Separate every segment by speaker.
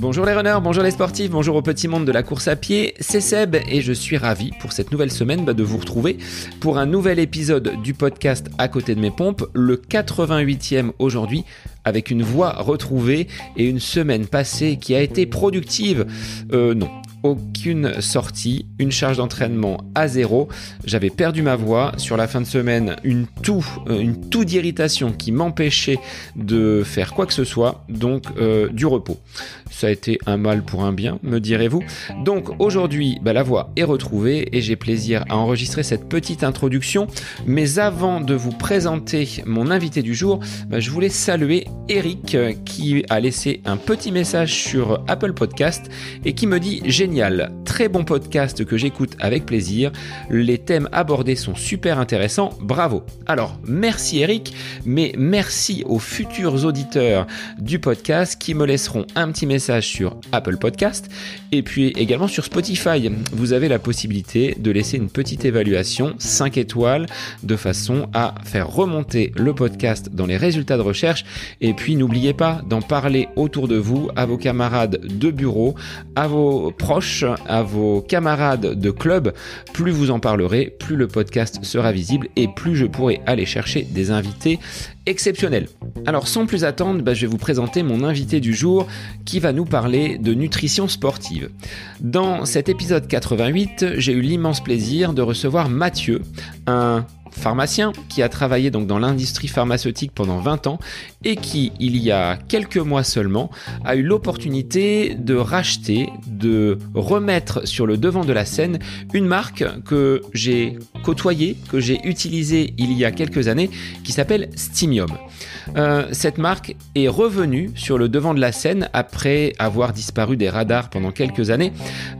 Speaker 1: Bonjour les runners, bonjour les sportifs, bonjour au petit monde de la course à pied, c'est Seb et je suis ravi pour cette nouvelle semaine bah, de vous retrouver pour un nouvel épisode du podcast À côté de mes pompes, le 88e aujourd'hui avec une voix retrouvée et une semaine passée qui a été productive. Euh, non, aucune sortie, une charge d'entraînement à zéro. J'avais perdu ma voix sur la fin de semaine, une toux, euh, une toux d'irritation qui m'empêchait de faire quoi que ce soit, donc euh, du repos. Ça a été un mal pour un bien, me direz-vous. Donc aujourd'hui, bah, la voix est retrouvée et j'ai plaisir à enregistrer cette petite introduction. Mais avant de vous présenter mon invité du jour, bah, je voulais saluer Eric euh, qui a laissé un petit message sur Apple Podcast et qui me dit génial, très bon podcast que j'écoute avec plaisir. Les thèmes abordés sont super intéressants, bravo. Alors merci Eric, mais merci aux futurs auditeurs du podcast qui me laisseront un petit message sur Apple Podcast et puis également sur Spotify. Vous avez la possibilité de laisser une petite évaluation 5 étoiles de façon à faire remonter le podcast dans les résultats de recherche et puis n'oubliez pas d'en parler autour de vous, à vos camarades de bureau, à vos proches, à vos camarades de club. Plus vous en parlerez, plus le podcast sera visible et plus je pourrai aller chercher des invités exceptionnels. Alors sans plus attendre, bah, je vais vous présenter mon invité du jour qui va nous parler de nutrition sportive. Dans cet épisode 88, j'ai eu l'immense plaisir de recevoir Mathieu, un pharmacien qui a travaillé donc dans l'industrie pharmaceutique pendant 20 ans et qui, il y a quelques mois seulement, a eu l'opportunité de racheter, de remettre sur le devant de la scène une marque que j'ai côtoyée, que j'ai utilisée il y a quelques années, qui s'appelle Stimium. Euh, cette marque est revenue sur le devant de la scène après avoir disparu des radars pendant quelques années,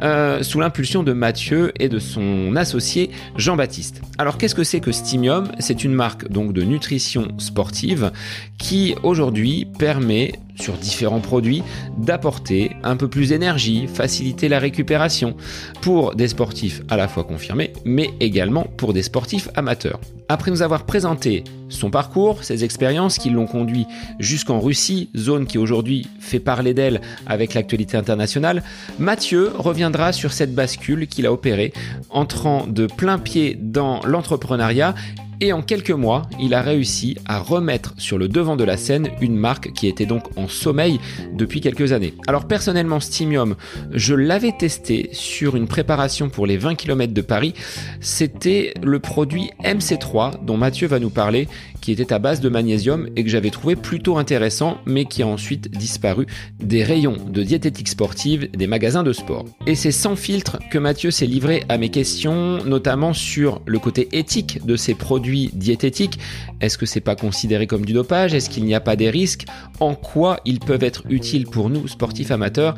Speaker 1: euh, sous l'impulsion de Mathieu et de son associé Jean-Baptiste. Alors qu'est-ce que c'est que Stimium? C'est une marque donc de nutrition sportive qui aujourd'hui permet sur différents produits d'apporter un peu plus d'énergie, faciliter la récupération pour des sportifs à la fois confirmés, mais également pour des sportifs amateurs. Après nous avoir présenté son parcours, ses expériences qui l'ont conduit jusqu'en Russie, zone qui aujourd'hui fait parler d'elle avec l'actualité internationale, Mathieu reviendra sur cette bascule qu'il a opérée, entrant de plein pied dans l'entrepreneuriat et en quelques mois, il a réussi à remettre sur le devant de la scène une marque qui était donc en sommeil depuis quelques années. Alors personnellement, Stimium, je l'avais testé sur une préparation pour les 20 km de Paris. C'était le produit MC3 dont Mathieu va nous parler, qui était à base de magnésium et que j'avais trouvé plutôt intéressant, mais qui a ensuite disparu des rayons de diététique sportive des magasins de sport. Et c'est sans filtre que Mathieu s'est livré à mes questions, notamment sur le côté éthique de ces produits diététiques. Est-ce que c'est pas considéré comme du dopage? Est-ce qu'il n'y a pas des risques? En quoi ils peuvent être utiles pour nous, sportifs amateurs?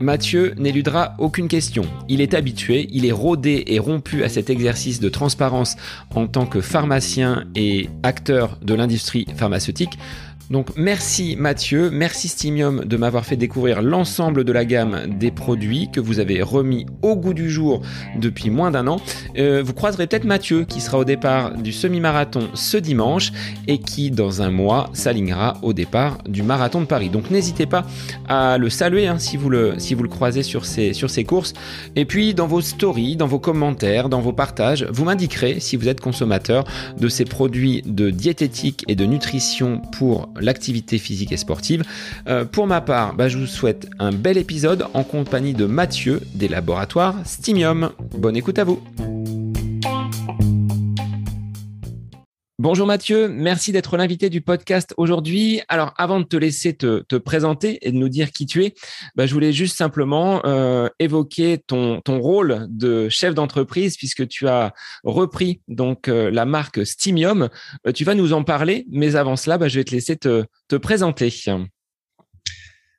Speaker 1: Mathieu n'éludera aucune question. Il est habitué, il est rodé et rompu à cet exercice de transparence en tant que pharmacien et acteur de l'industrie pharmaceutique. Donc merci Mathieu, merci Stimium de m'avoir fait découvrir l'ensemble de la gamme des produits que vous avez remis au goût du jour depuis moins d'un an. Euh, vous croiserez peut-être Mathieu qui sera au départ du semi-marathon ce dimanche et qui dans un mois s'alignera au départ du marathon de Paris. Donc n'hésitez pas à le saluer hein, si, vous le, si vous le croisez sur ces, sur ces courses. Et puis dans vos stories, dans vos commentaires, dans vos partages, vous m'indiquerez si vous êtes consommateur de ces produits de diététique et de nutrition pour l'activité physique et sportive. Euh, pour ma part, bah, je vous souhaite un bel épisode en compagnie de Mathieu des laboratoires Stimium. Bonne écoute à vous. Bonjour Mathieu, merci d'être l'invité du podcast aujourd'hui. Alors avant de te laisser te, présenter et de nous dire qui tu es, bah, je voulais juste simplement euh, évoquer ton, ton rôle de chef d'entreprise puisque tu as repris donc euh, la marque Stimium. Euh, tu vas nous en parler, mais avant cela, bah, je vais te laisser te, te présenter.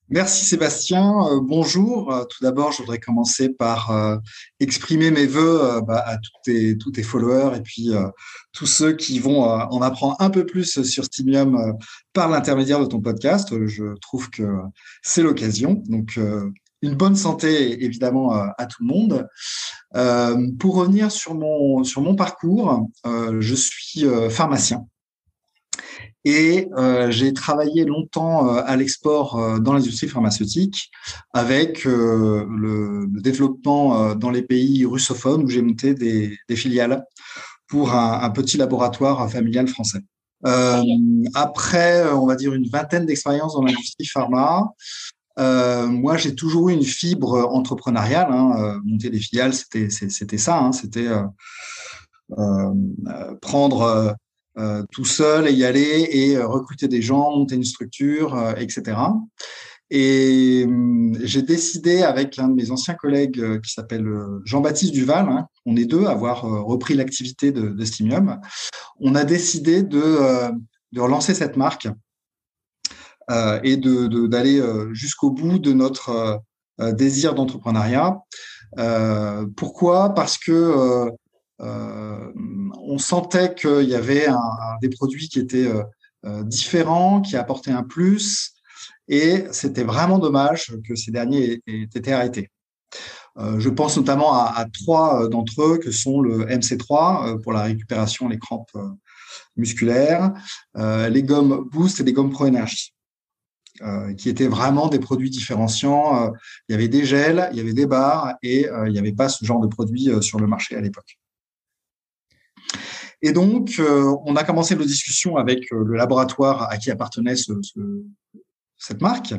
Speaker 2: Merci Sébastien. Euh, bonjour. Euh, tout d'abord, je voudrais commencer par euh, exprimer mes voeux bah, à tous tes, tous tes, followers et puis tous ceux qui vont en apprendre un peu plus sur Stimium par l'intermédiaire de ton podcast. Je trouve que c'est l'occasion. Donc, une bonne santé évidemment à tout le monde. pour revenir sur mon, sur mon parcours, je suis pharmacien. Et j'ai travaillé longtemps à l'export dans l'industrie pharmaceutique avec le, développement dans les pays russophones où j'ai monté des, filiales pour un, petit laboratoire familial français. après, on va dire une vingtaine d'expériences dans l'industrie pharma, euh, moi, j'ai toujours eu une fibre entrepreneuriale. Hein. Euh, monter des filiales, c'était ça. Hein. C'était euh, euh, prendre tout seul et y aller et recruter des gens, monter une structure, etc. Et hum, j'ai décidé avec un de mes anciens collègues qui s'appelle Jean-Baptiste Duval, hein, on est deux à avoir repris l'activité de, de Stimium, on a décidé de, de relancer cette marque euh, et d'aller euh, jusqu'au bout de notre euh, désir d'entrepreneuriat. pourquoi? Parce que on sentait qu'il y avait des produits qui étaient différents, qui apportaient un plus, et c'était vraiment dommage que ces derniers aient, été arrêtés. je pense notamment à, trois d'entre eux, que sont le MC3 pour la récupération des crampes musculaires, les gommes Boost et les gommes Pro. Euh, qui étaient vraiment des produits différenciants. Euh, il y avait des gels, il y avait des barres et euh, il n'y avait pas ce genre de produits sur le marché à l'époque. Et donc, on a commencé nos discussions avec le laboratoire à qui appartenait ce, cette marque,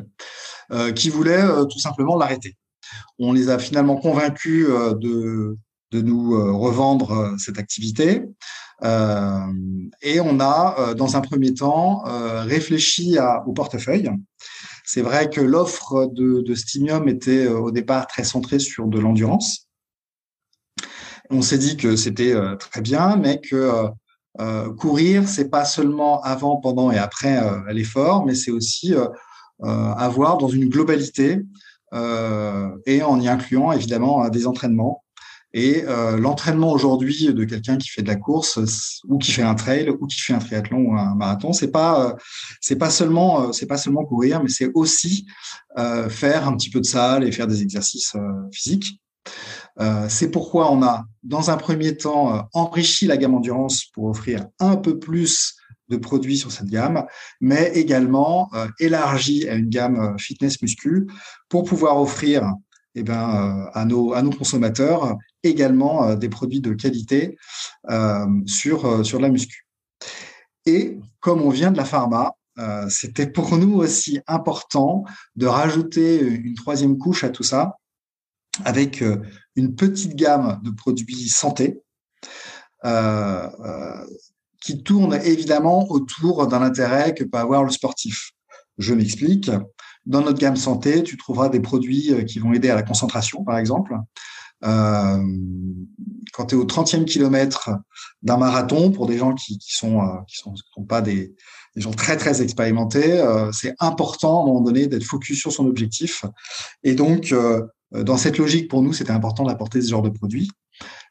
Speaker 2: qui voulait tout simplement l'arrêter. On les a finalement convaincus de, nous revendre cette activité. Euh, et on a, euh, dans un premier temps, euh, réfléchi au portefeuille. C'est vrai que l'offre de, de Stimium était au départ très centrée sur de l'endurance. On s'est dit que c'était très bien, mais que euh, courir, c'est pas seulement avant, pendant et après l'effort, mais c'est aussi euh, avoir dans une globalité et en y incluant évidemment des entraînements et euh, l'entraînement aujourd'hui de quelqu'un qui fait de la course ou qui fait un trail ou qui fait un triathlon ou un marathon, c'est pas euh, c'est pas seulement euh, c'est pas seulement courir, mais c'est aussi faire un petit peu de salle et faire des exercices physiques. C'est pourquoi on a, dans un premier temps, enrichi la gamme endurance pour offrir un peu plus de produits sur cette gamme, mais également élargi à une gamme fitness muscu pour pouvoir offrir eh ben, à, nos, à nos consommateurs également euh, des produits de qualité euh, sur, euh, sur la muscu. Et comme on vient de la pharma, c'était pour nous aussi important de rajouter une troisième couche à tout ça avec une petite gamme de produits santé qui tourne évidemment autour d'un intérêt que peut avoir le sportif. Je m'explique. Dans notre gamme santé, tu trouveras des produits qui vont aider à la concentration, par exemple, euh, quand tu es au 30e kilomètre d'un marathon, pour des gens qui, qui sont euh, qui sont, pas des, gens très très expérimentés, euh, c'est important à un moment donné d'être focus sur son objectif. Et donc, dans cette logique, pour nous, c'était important d'apporter ce genre de produits.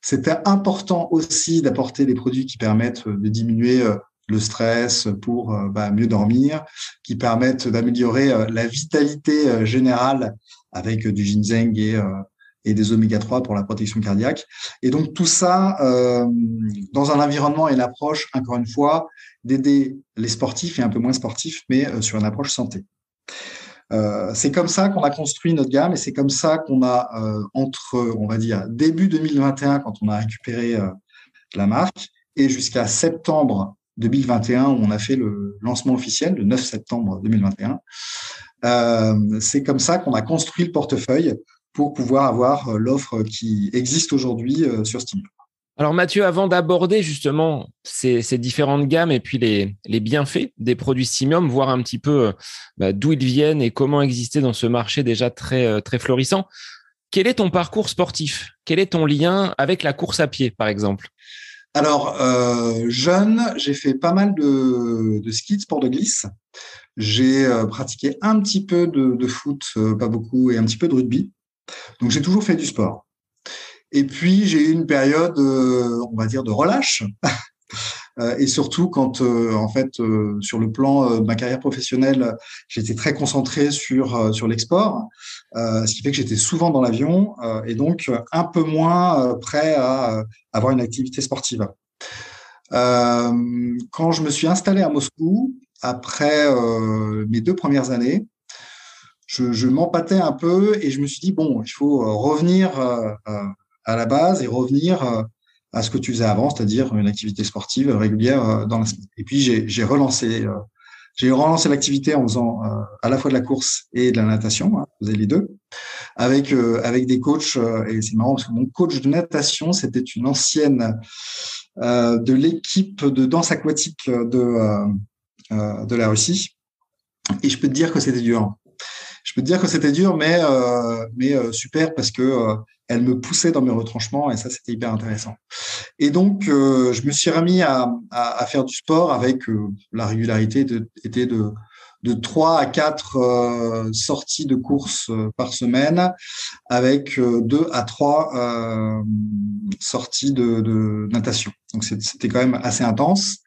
Speaker 2: C'était important aussi d'apporter des produits qui permettent de diminuer le stress pour bah, mieux dormir, qui permettent d'améliorer la vitalité générale avec du ginseng et des oméga 3 pour la protection cardiaque. Et donc tout ça euh, dans un environnement et une approche, encore une fois, d'aider les sportifs et un peu moins sportifs, mais euh, sur une approche santé. Euh, c'est comme ça qu'on a construit notre gamme et c'est comme ça qu'on a euh, entre, on va dire, début 2021 quand on a récupéré euh, la marque et jusqu'à septembre 2021 où on a fait le lancement officiel, le 9 septembre 2021. c'est comme ça qu'on a construit le portefeuille pour pouvoir avoir l'offre qui existe aujourd'hui sur Steam.
Speaker 1: Alors Mathieu, avant d'aborder justement ces, différentes gammes et puis les, bienfaits des produits Simium, voir un petit peu euh, bah, d'où ils viennent et comment exister dans ce marché déjà très, très florissant, quel est ton parcours sportif? Quel est ton lien avec la course à pied, par exemple?
Speaker 2: Alors, jeune, j'ai fait pas mal de, ski, de sport de glisse. J'ai pratiqué un petit peu de foot, pas beaucoup, et un petit peu de rugby. Donc j'ai toujours fait du sport. Et puis j'ai eu une période, euh, on va dire, de relâche. Euh, et surtout quand, euh, en fait, sur le plan de ma carrière professionnelle, j'étais très concentré sur sur l'export, ce qui fait que j'étais souvent dans l'avion et donc un peu moins prêt à avoir une activité sportive. quand je me suis installé à Moscou, après mes deux premières années, je, je m'empâtais un peu et je me suis dit, bon, il faut revenir à la base et revenir à ce que tu faisais avant, c'est-à-dire une activité sportive régulière euh, dans la semaine. Et puis j'ai relancé, euh, j'ai relancé l'activité en faisant euh, à la fois de la course et de la natation, hein, je les deux, avec avec des coachs. et c'est marrant parce que mon coach de natation, c'était une ancienne de l'équipe de danse aquatique de de la Russie. Et je peux te dire que c'était dur. Je peux te dire que c'était dur, mais mais super parce que elle me poussait dans mes retranchements et ça, c'était hyper intéressant. Et donc, euh, je me suis remis à, faire du sport avec euh, la régularité de, était de, de 3 à 4 euh, sorties de course par semaine avec 2 à 3 sorties de, natation. Donc, c'était quand même assez intense.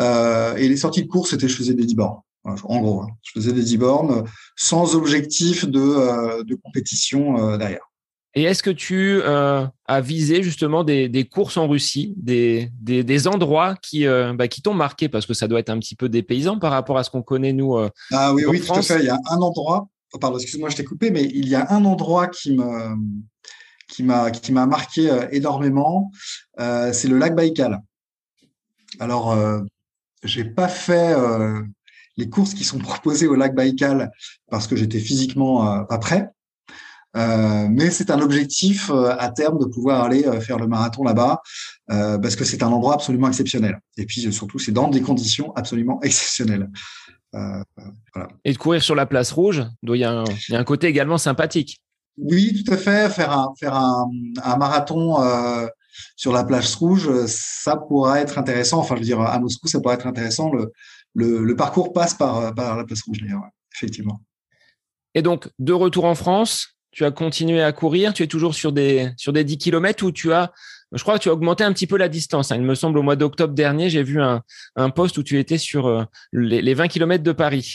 Speaker 2: et les sorties de course, c'était je faisais des 10 bornes. En gros, hein. je faisais des 10 bornes sans objectif de, de compétition derrière.
Speaker 1: Et est-ce que tu euh, as visé justement des, des, courses en Russie, des, des, des endroits qui, euh, bah, qui t'ont marqué? Parce que ça doit être un petit peu dépaysant par rapport à ce qu'on connaît, nous. Euh,
Speaker 2: ah oui, oui, tout à fait. Il y a un endroit, oh, pardon, excuse-moi, je t'ai coupé, mais il y a un endroit qui me qui m'a qui m'a marqué énormément, c'est le lac Baïkal. Alors, j'ai pas fait les courses qui sont proposées au lac Baïkal parce que j'étais physiquement pas prêt. Euh, mais c'est un objectif euh, à terme de pouvoir aller euh, faire le marathon là-bas parce que c'est un endroit absolument exceptionnel. Et puis surtout, c'est dans des conditions absolument exceptionnelles.
Speaker 1: Voilà. Et de courir sur la place rouge, il y, a un, côté également sympathique.
Speaker 2: Oui, tout à fait. Faire un, faire un, un marathon sur la place rouge, ça pourrait être intéressant. Enfin, je veux dire, à Moscou, ça pourrait être intéressant. Le, le, le parcours passe par, par la place rouge, d'ailleurs, effectivement.
Speaker 1: Et donc, de retour en France, tu as continué à courir, tu es toujours sur des, sur des 10 km où tu as, je crois que tu as augmenté un petit peu la distance. Hein. Il me semble au mois d'octobre dernier, j'ai vu un, un post où tu étais sur euh, les, 20 km de Paris.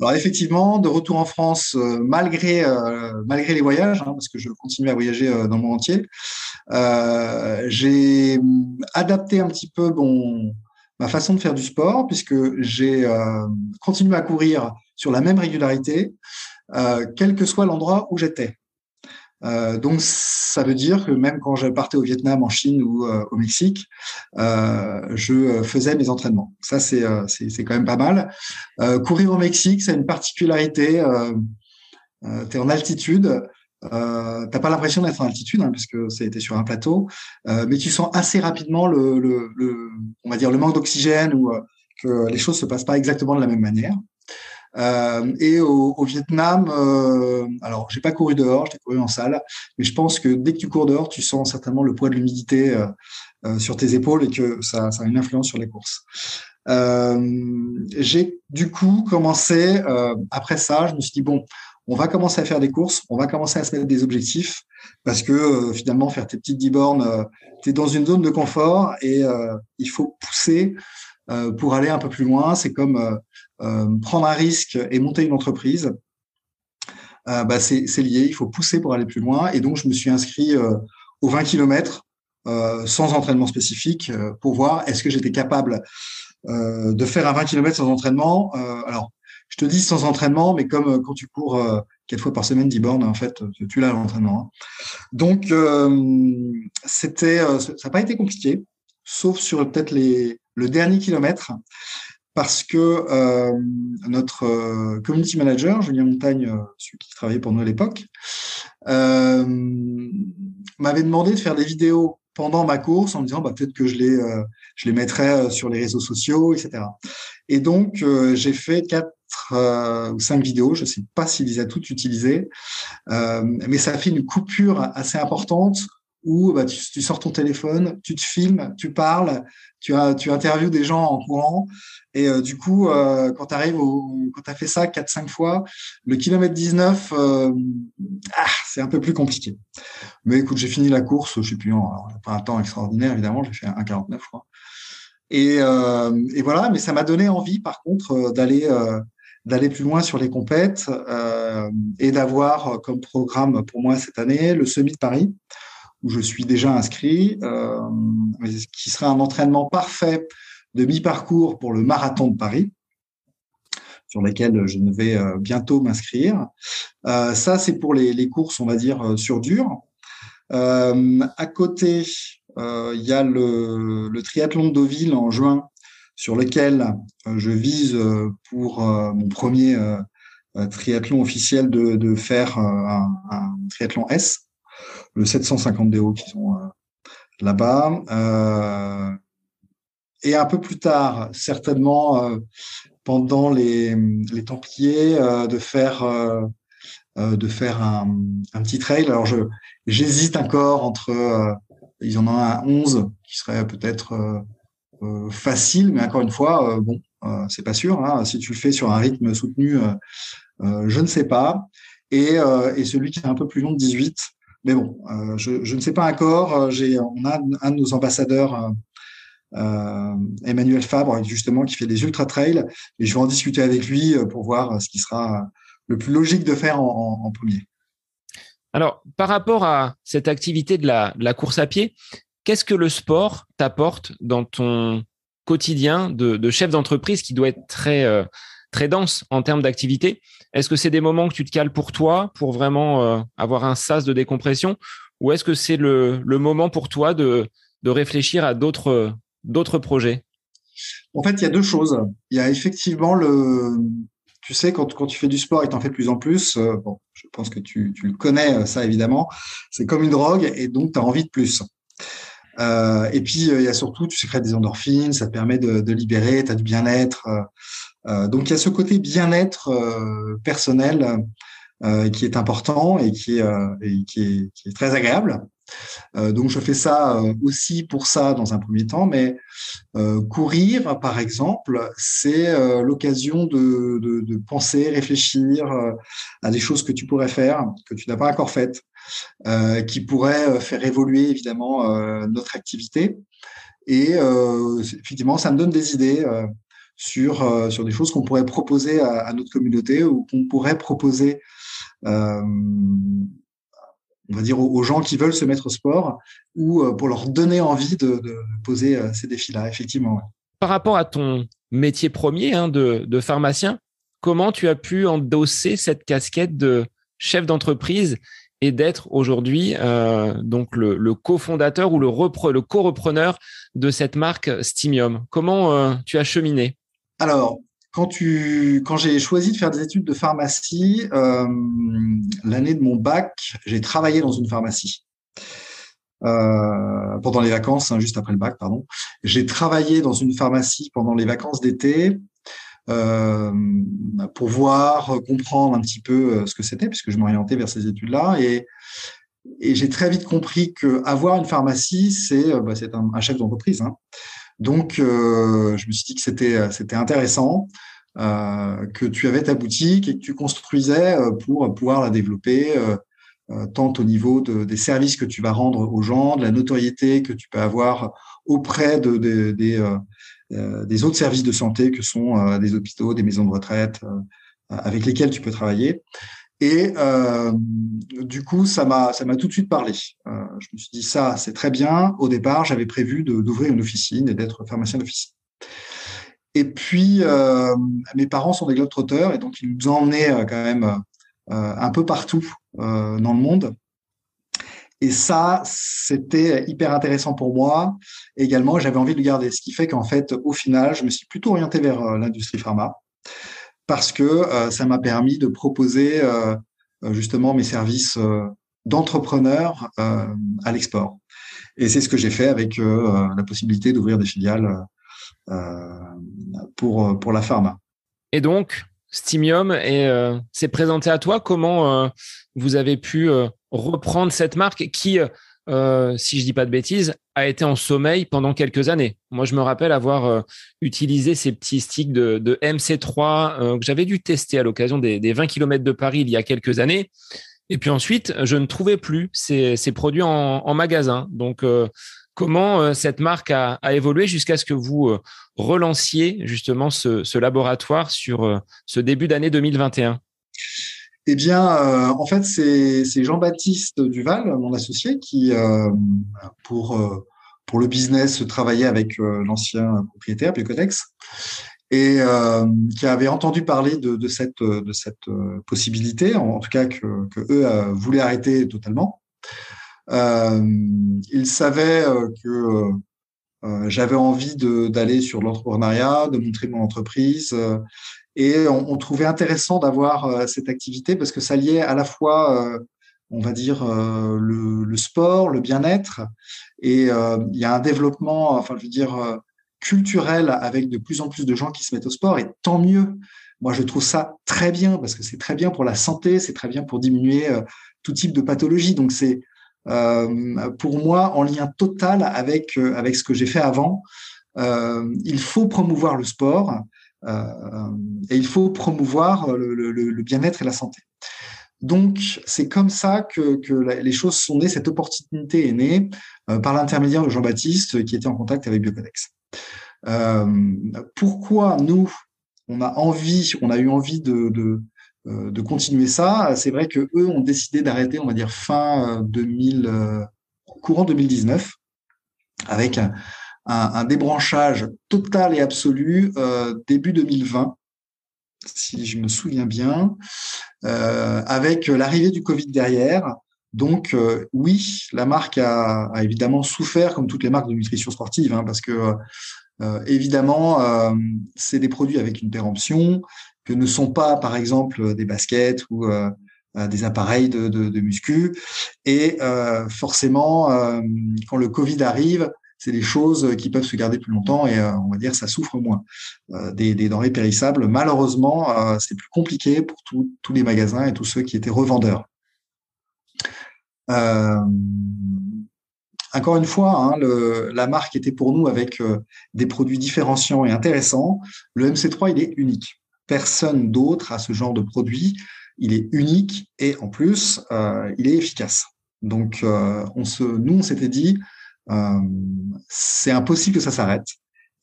Speaker 2: Alors effectivement, de retour en France, euh, malgré euh, malgré les voyages, hein, parce que je continue à voyager dans le monde entier, j'ai adapté un petit peu mon ma façon de faire du sport, puisque j'ai continué à courir sur la même régularité, euh, quel que soit l'endroit où j'étais. Euh, donc, ça veut dire que même quand je partais au Vietnam, en Chine ou euh, au Mexique, je faisais mes entraînements. Ça, c'est quand même pas mal. courir au Mexique, c'est une particularité. tu es en altitude. Euh, t'as pas l'impression d'être en altitude hein, puisque été sur un plateau, mais tu sens assez rapidement le, on va dire le manque d'oxygène ou que les choses se passent pas exactement de la même manière. Euh, et au, Vietnam, euh, alors j'ai pas couru dehors, j'ai couru en salle, mais je pense que dès que tu cours dehors, tu sens certainement le poids de l'humidité euh, euh sur tes épaules et que ça, a une influence sur les courses. Euh, j'ai du coup commencé, après ça, je me suis dit, bon, on va commencer à faire des courses, on va commencer à se mettre des objectifs, parce que finalement, faire tes petites 10 bornes, tu es dans une zone de confort et il faut pousser pour aller un peu plus loin. C'est comme euh, prendre un risque et monter une entreprise, euh, bah, c'est lié. Il faut pousser pour aller plus loin. Et donc, je me suis inscrit euh, aux 20 km sans entraînement spécifique pour voir est-ce que j'étais capable de faire un 20 km sans entraînement. alors, je te dis sans entraînement, mais comme quand tu cours quatre fois par semaine 10 bornes, en fait, tu l'as l'entraînement. Hein. Donc, c'était, ça n'a pas été compliqué, sauf sur peut-être le dernier kilomètre parce que euh, notre euh, community manager, Julien Montagne, euh, celui qui travaillait pour nous à l'époque, euh, m'avait demandé de faire des vidéos pendant ma course en me disant bah, peut-être que je les, je les mettrai sur les réseaux sociaux, etc. Et donc, j'ai fait quatre ou cinq vidéos, je ne sais pas s'il les a toutes utilisées, mais ça fait une coupure assez importante où bah, tu, sors ton téléphone, tu te filmes, tu parles, tu, interviews des gens en courant. Et euh, du coup, euh, quand tu arrives au, quand tu as fait ça 4-5 fois, le kilomètre 19, euh, ah, c'est un peu plus compliqué. Mais écoute, j'ai fini la course, je sais plus, alors, pas un temps extraordinaire, évidemment, j'ai fait 1,49, je crois. Et, et, voilà, mais ça m'a donné envie, par contre, d'aller d'aller plus loin sur les compètes et d'avoir comme programme pour moi cette année le Semi de Paris où je suis déjà inscrit, euh, qui sera un entraînement parfait de mi-parcours pour le marathon de Paris. sur lesquelles je ne vais bientôt m'inscrire. ça, c'est pour les, les, courses, on va dire, sur dur. à côté, il y a le, le triathlon de Deauville en juin, sur lequel je vise pour mon premier triathlon officiel de, faire un, triathlon S, le 750 DO qui sont là-bas. Euh, et un peu plus tard, certainement euh, pendant les, Templiers, euh, de faire de faire un, petit trail. Alors j'hésite encore entre ils en ont un 11 qui serait peut-être facile, mais encore une fois, bon, c'est pas sûr. Hein. Si tu le fais sur un rythme soutenu, je ne sais pas. Et, et celui qui est un peu plus long de 18, mais bon, euh, je, ne sais pas encore. Euh, j'ai, on a un de nos ambassadeurs, euh, Emmanuel Fabre, justement, qui fait des ultra trails, et je vais en discuter avec lui pour voir ce qui sera le plus logique de faire en, premier.
Speaker 1: Alors, par rapport à cette activité de la course à pied, qu'est-ce que le sport t'apporte dans ton quotidien de, chef d'entreprise qui doit être très très dense en termes d'activité? Est-ce que c'est des moments que tu te cales pour toi, pour vraiment euh, avoir un sas de décompression, ou est-ce que c'est le, moment pour toi de, de réfléchir à d'autres d'autres projets?
Speaker 2: En fait, il y a deux choses. Il y a effectivement le, tu sais, quand, quand tu fais du sport et que tu en fais de plus en plus, euh, bon, je pense que tu, tu, le connais, euh, ça évidemment, c'est comme une drogue et donc tu as envie de plus. Et puis, il y a surtout, tu sécrètes des endorphines, ça te permet de, libérer, tu as du bien-être. Euh, donc il y a ce côté bien-être euh, personnel euh, qui est important et qui est, très agréable. Euh, donc je fais ça aussi pour ça dans un premier temps, mais euh, courir, par exemple, c'est euh, l'occasion de, penser, réfléchir à des choses que tu pourrais faire, que tu n'as pas encore faites, qui pourraient faire évoluer évidemment notre activité. Et effectivement, ça me donne des idées sur, euh, sur des choses qu'on pourrait proposer à, notre communauté ou qu'on pourrait proposer, euh, on va dire, aux, gens qui veulent se mettre au sport ou euh, pour leur donner envie de, de poser ces défis-là, effectivement.
Speaker 1: Par rapport à ton métier premier hein, de, de pharmacien, comment tu as pu endosser cette casquette de chef d'entreprise et d'être aujourd'hui euh, donc le, cofondateur ou le, le co-repreneur de cette marque Stimium. Comment euh, tu as cheminé?
Speaker 2: Alors, quand, tu, quand j'ai choisi de faire des études de pharmacie, euh, l'année de mon bac, j'ai travaillé dans une pharmacie. Pendant les vacances, hein, juste après le bac, pardon. J'ai travaillé dans une pharmacie pendant les vacances d'été pour voir, comprendre un petit peu euh, ce que c'était, puisque je m'orientais vers ces études-là. Et, et j'ai très vite compris que avoir une pharmacie, c'est euh, bah, un, un, chef d'entreprise. Hein. Donc, euh, je me suis dit que c'était euh, c'était intéressant, euh, que tu avais ta boutique et que tu construisais euh, pour pouvoir la développer, euh, tant au niveau de, des services que tu vas rendre aux gens, de la notoriété que tu peux avoir auprès de, de, des, des autres services de santé que sont des hôpitaux, des maisons de retraite, avec lesquels tu peux travailler. Et euh, du coup, ça m'a ça m'a tout de suite parlé. Euh, je me suis dit ça, c'est très bien. Au départ, j'avais prévu d'ouvrir une officine et d'être pharmacien d'officine. Et puis, euh, mes parents sont des globetrotters et donc ils nous euh, quand même euh, un peu partout euh, dans le monde. Et ça, c'était hyper intéressant pour moi. également, j'avais envie de le garder. Ce qui fait qu'en fait, au final, je me suis plutôt orienté vers l'industrie pharma parce que euh, ça m'a permis de proposer euh, euh, justement mes services d'entrepreneur à l'export. Et c'est ce que j'ai fait avec la possibilité d'ouvrir des filiales pour, pour la pharma.
Speaker 1: Et donc, Stimium s'est présenté à toi. Comment vous avez pu reprendre cette marque qui euh, si je dis pas de bêtises, a été en sommeil pendant quelques années? Moi, je me rappelle avoir euh, utilisé ces petits sticks de, de MC3 euh, que j'avais dû tester à l'occasion des, des, 20 km de Paris il y a quelques années. Et puis ensuite, je ne trouvais plus ces, ces produits en, en, magasin. Donc, comment cette marque a, évolué jusqu'à ce que vous relanciez justement ce, laboratoire sur ce début d'année 2021
Speaker 2: eh bien, euh, en fait, c'est Jean-Baptiste Duval, mon associé, qui, euh, pour, euh, le business, travaillait avec l'ancien propriétaire, Picotex. et euh, qui avait entendu parler de, cette, de cette possibilité, en, tout cas que, eux voulaient arrêter totalement. Ils savaient que j'avais envie d'aller sur l'entrepreneuriat, de montrer mon entreprise. et on, trouvait intéressant d'avoir cette activité parce que ça liait à la fois on va dire, euh, le, sport, le bien-être. Et euh, il y a un développement, enfin, je veux dire, euh, culturel avec de plus en plus de gens qui se mettent au sport. Et tant mieux. Moi, je trouve ça très bien parce que c'est très bien pour la santé, c'est très bien pour diminuer tout type de pathologie. Donc, c'est pour moi en lien total avec, avec ce que j'ai fait avant. il faut promouvoir le sport et il faut promouvoir le bien-être et la santé. Donc, c'est comme ça que, les choses sont nées. Cette opportunité est née euh, par l'intermédiaire de Jean-Baptiste qui était en contact avec Biocodex. Euh, pourquoi nous, on a envie, on a eu envie de, euh, continuer ça C'est vrai que eux ont décidé d'arrêter, on va dire fin 2000, courant 2019, avec un, débranchage total et absolu début 2020 si je me souviens bien, euh, avec l'arrivée du Covid derrière. Donc euh, oui, la marque a, évidemment souffert, comme toutes les marques de nutrition sportive, hein, parce que euh, évidemment, c'est des produits avec une péremption que ne sont pas, par exemple, des baskets ou des appareils de, de, muscu. Et forcément, quand le Covid arrive, c'est des choses qui peuvent se garder plus longtemps et euh, on va dire ça souffre moins. Euh, des, denrées périssables, malheureusement, euh, c'est plus compliqué pour tous les magasins et tous ceux qui étaient revendeurs. encore une fois, hein, la marque était pour nous avec des produits différenciants et intéressants. Le MC3, il est unique. Personne d'autre a ce genre de produit. Il est unique et en plus, il est efficace. Donc, on se, nous, on s'était dit, euh, c'est impossible que ça s'arrête.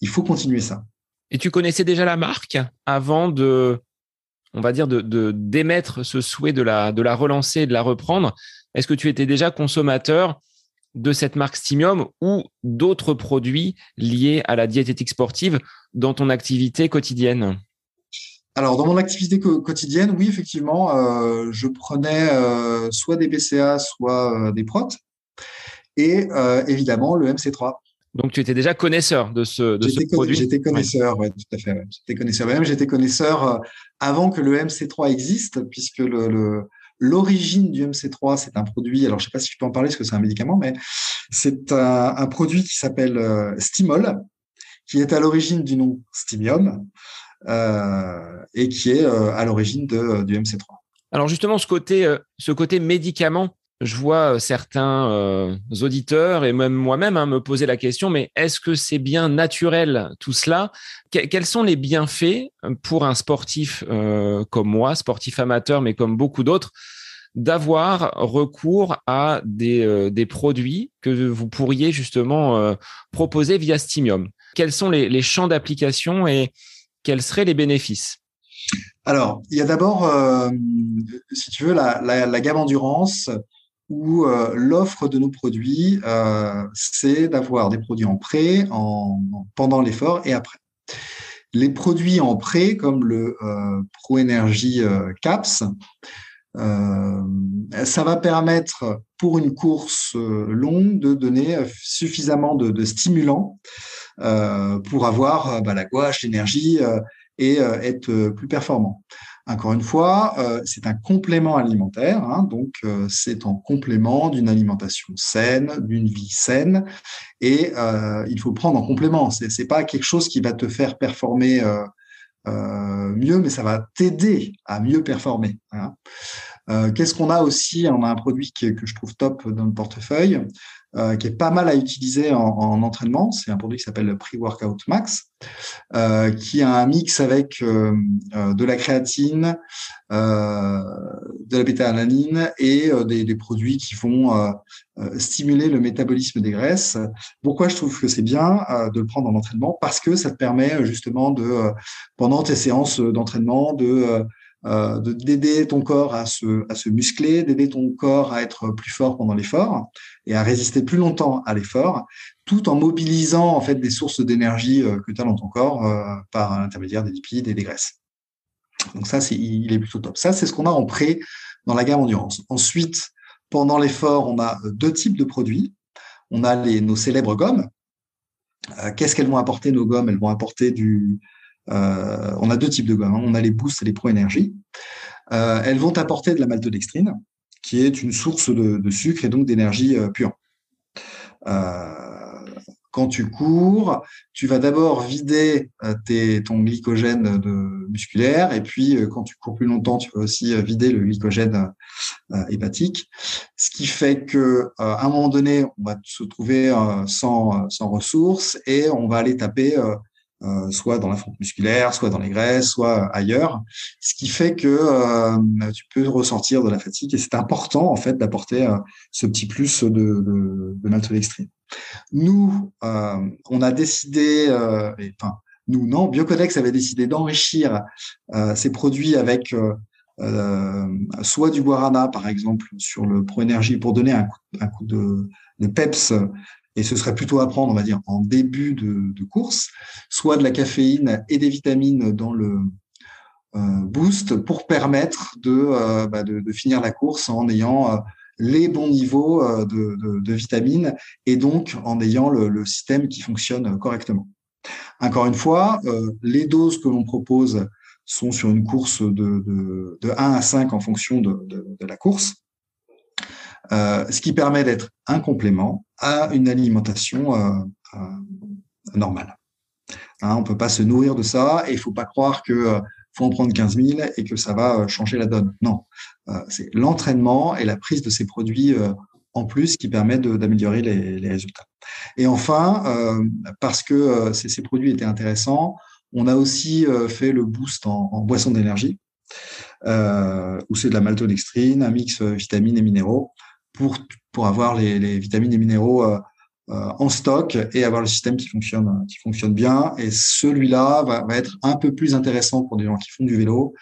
Speaker 2: Il faut continuer ça.
Speaker 1: Et tu connaissais déjà la marque avant de, on va dire, de d'émettre ce souhait de la, relancer de la reprendre? Est-ce que tu étais déjà consommateur de cette marque Stimium ou d'autres produits liés à la diététique sportive dans ton activité quotidienne?
Speaker 2: Alors, dans mon activité quotidienne, oui, effectivement, euh, je prenais euh, soit des BCA, soit des protes et euh, évidemment le MC3.
Speaker 1: Donc, tu étais déjà connaisseur de ce, de ce produit
Speaker 2: J'étais connaisseur, oui, tout à fait. J'étais connaisseur. Même j'étais connaisseur euh, avant que le MC3 existe, puisque le, l'origine du MC3, c'est un produit, alors je ne sais pas si tu peux en parler parce que c'est un médicament, mais c'est un, produit qui s'appelle euh, Stimol, qui est à l'origine du nom Stimium et qui est à l'origine du MC3.
Speaker 1: Alors justement, ce côté, ce côté médicament, je vois euh, certains euh, auditeurs et même moi-même hein, me poser la question, mais est-ce que c'est bien naturel tout cela? Quels sont les bienfaits euh, pour un sportif comme moi, sportif amateur, mais comme beaucoup d'autres, d'avoir recours à des, produits que vous pourriez justement proposer via Stimium? Quels sont les, champs d'application et quels seraient les bénéfices?
Speaker 2: Alors, il y a d'abord, si tu veux, la, gamme endurance où euh, l'offre de nos produits, euh, c'est d'avoir des produits en prêt en, pendant l'effort et après. Les produits en prêt, comme le euh, Pro Energy Caps, ça va permettre pour une course longue de donner suffisamment de, stimulants pour avoir bah, la gouache, l'énergie et être plus performant. Encore une fois, euh, c'est un complément alimentaire, hein, donc euh, c'est en complément d'une alimentation saine, d'une vie saine, et euh, il faut prendre en complément. C'est n'est pas quelque chose qui va te faire performer mieux, mais ça va t'aider à mieux performer. Hein. Qu'est-ce qu'on a aussi? On a un produit que je trouve top dans le portefeuille, euh, qui est pas mal à utiliser en, en entraînement. C'est un produit qui s'appelle le Pre-Workout Max, euh, qui a un mix avec euh, euh de la créatine, euh, de la bêta-alanine et des, des, produits qui vont stimuler le métabolisme des graisses. Pourquoi je trouve que c'est bien de le prendre en entraînement? Parce que ça te permet justement de, pendant tes séances d'entraînement, de euh, d'aider ton corps à se, à se muscler, d'aider ton corps à être plus fort pendant l'effort et à résister plus longtemps à l'effort, tout en mobilisant en fait des sources d'énergie que tu as dans ton corps par l'intermédiaire des lipides et des graisses. Donc ça, c'est, il est plutôt top. Ça, c'est ce qu'on a en pré dans la gamme endurance. Ensuite, pendant l'effort, on a deux types de produits. On a les, nos célèbres gommes. Qu'est-ce qu'elles vont apporter nos gommes? Elles vont apporter du, euh, on a deux types de gommes. Hein. On a les Boost et les Pro Energy. Euh, elles vont apporter de la maltodextrine, qui est une source de, sucre et donc d'énergie euh, pure. quand tu cours, tu vas d'abord vider ton glycogène musculaire, et puis quand tu cours plus longtemps, tu vas aussi vider le glycogène hépatique, ce qui fait que à un moment donné, on va se trouver sans, sans ressources et on va aller taper euh, soit dans la fonte musculaire, soit dans les graisses, soit ailleurs, ce qui fait que euh, tu peux ressentir de la fatigue et c'est important en fait d'apporter euh, ce petit plus de, de, de. Nous, on a décidé, enfin nous non, Biocodex avait décidé d'enrichir ces produits avec soit du guarana par exemple sur le Pro Énergie pour donner un coup, un coup de, de peps et ce serait plutôt à prendre, on va dire, en début de, course, soit de la caféine et des vitamines dans le euh, boost pour permettre euh, bah, de, finir la course en ayant euh, les bons niveaux de, vitamines et donc en ayant le, système qui fonctionne correctement. Encore une fois, les doses que l'on propose sont sur une course de, de, 1 à 5 en fonction de, la course. Ce qui permet d'être un complément à une alimentation euh, euh, normale. Hein, on peut pas se nourrir de ça et il faut pas croire que faut en prendre 15 000 et que ça va changer la donne. Non, c'est l'entraînement et la prise de ces produits en plus qui permet d'améliorer les, résultats. Et enfin, parce que ces, produits étaient intéressants, on a aussi fait le boost en, en boisson d'énergie, où c'est de la maltodextrine, un mix vitamines et minéraux pour, pour avoir les, vitamines et minéraux euh, euh, en stock et avoir le système qui fonctionne, qui fonctionne bien. Et celui-là va, être un peu plus intéressant pour des gens qui font du vélo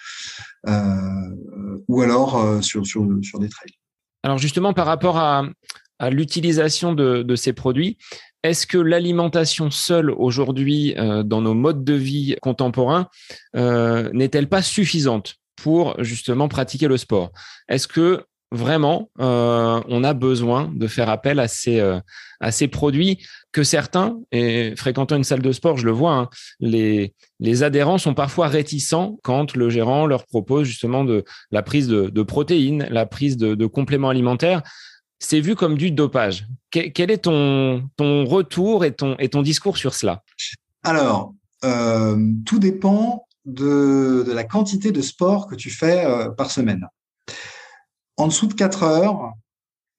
Speaker 2: euh, ou alors sur, sur, sur des trails.
Speaker 1: Alors justement, par rapport à, l'utilisation de, de, ces produits, est-ce que l'alimentation seule aujourd'hui dans nos modes de vie contemporains euh, n'est-elle pas suffisante pour justement pratiquer le sport? Est-ce que vraiment, euh, on a besoin de faire appel à ces, euh, à ces produits que certains, et fréquentant une salle de sport, je le vois, hein, les, les adhérents sont parfois réticents quand le gérant leur propose justement de la prise de, protéines, la prise de, compléments alimentaires. C'est vu comme du dopage. Quel, est ton, ton retour et ton, et ton discours sur cela?
Speaker 2: Alors, euh, tout dépend de, de, la quantité de sport que tu fais par semaine. En dessous de 4 heures,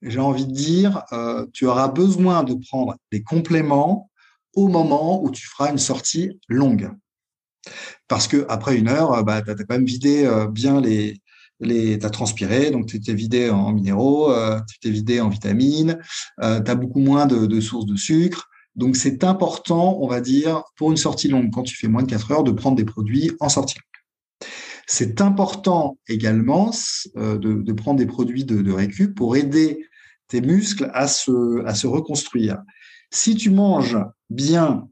Speaker 2: j'ai envie de dire, euh, tu auras besoin de prendre des compléments au moment où tu feras une sortie longue. Parce que après une heure, euh, bah, tu as quand même vidé euh, bien les, tu as transpiré, donc tu t'es vidé en minéraux, tu t'es vidé en vitamines, tu as beaucoup moins de, sources de sucre. Donc c'est important, on va dire, pour une sortie longue, quand tu fais moins de 4 heures, de prendre des produits en sortie c'est important également euh, de, prendre des produits de, récup pour aider tes muscles à se, à se reconstruire. Si tu manges bien,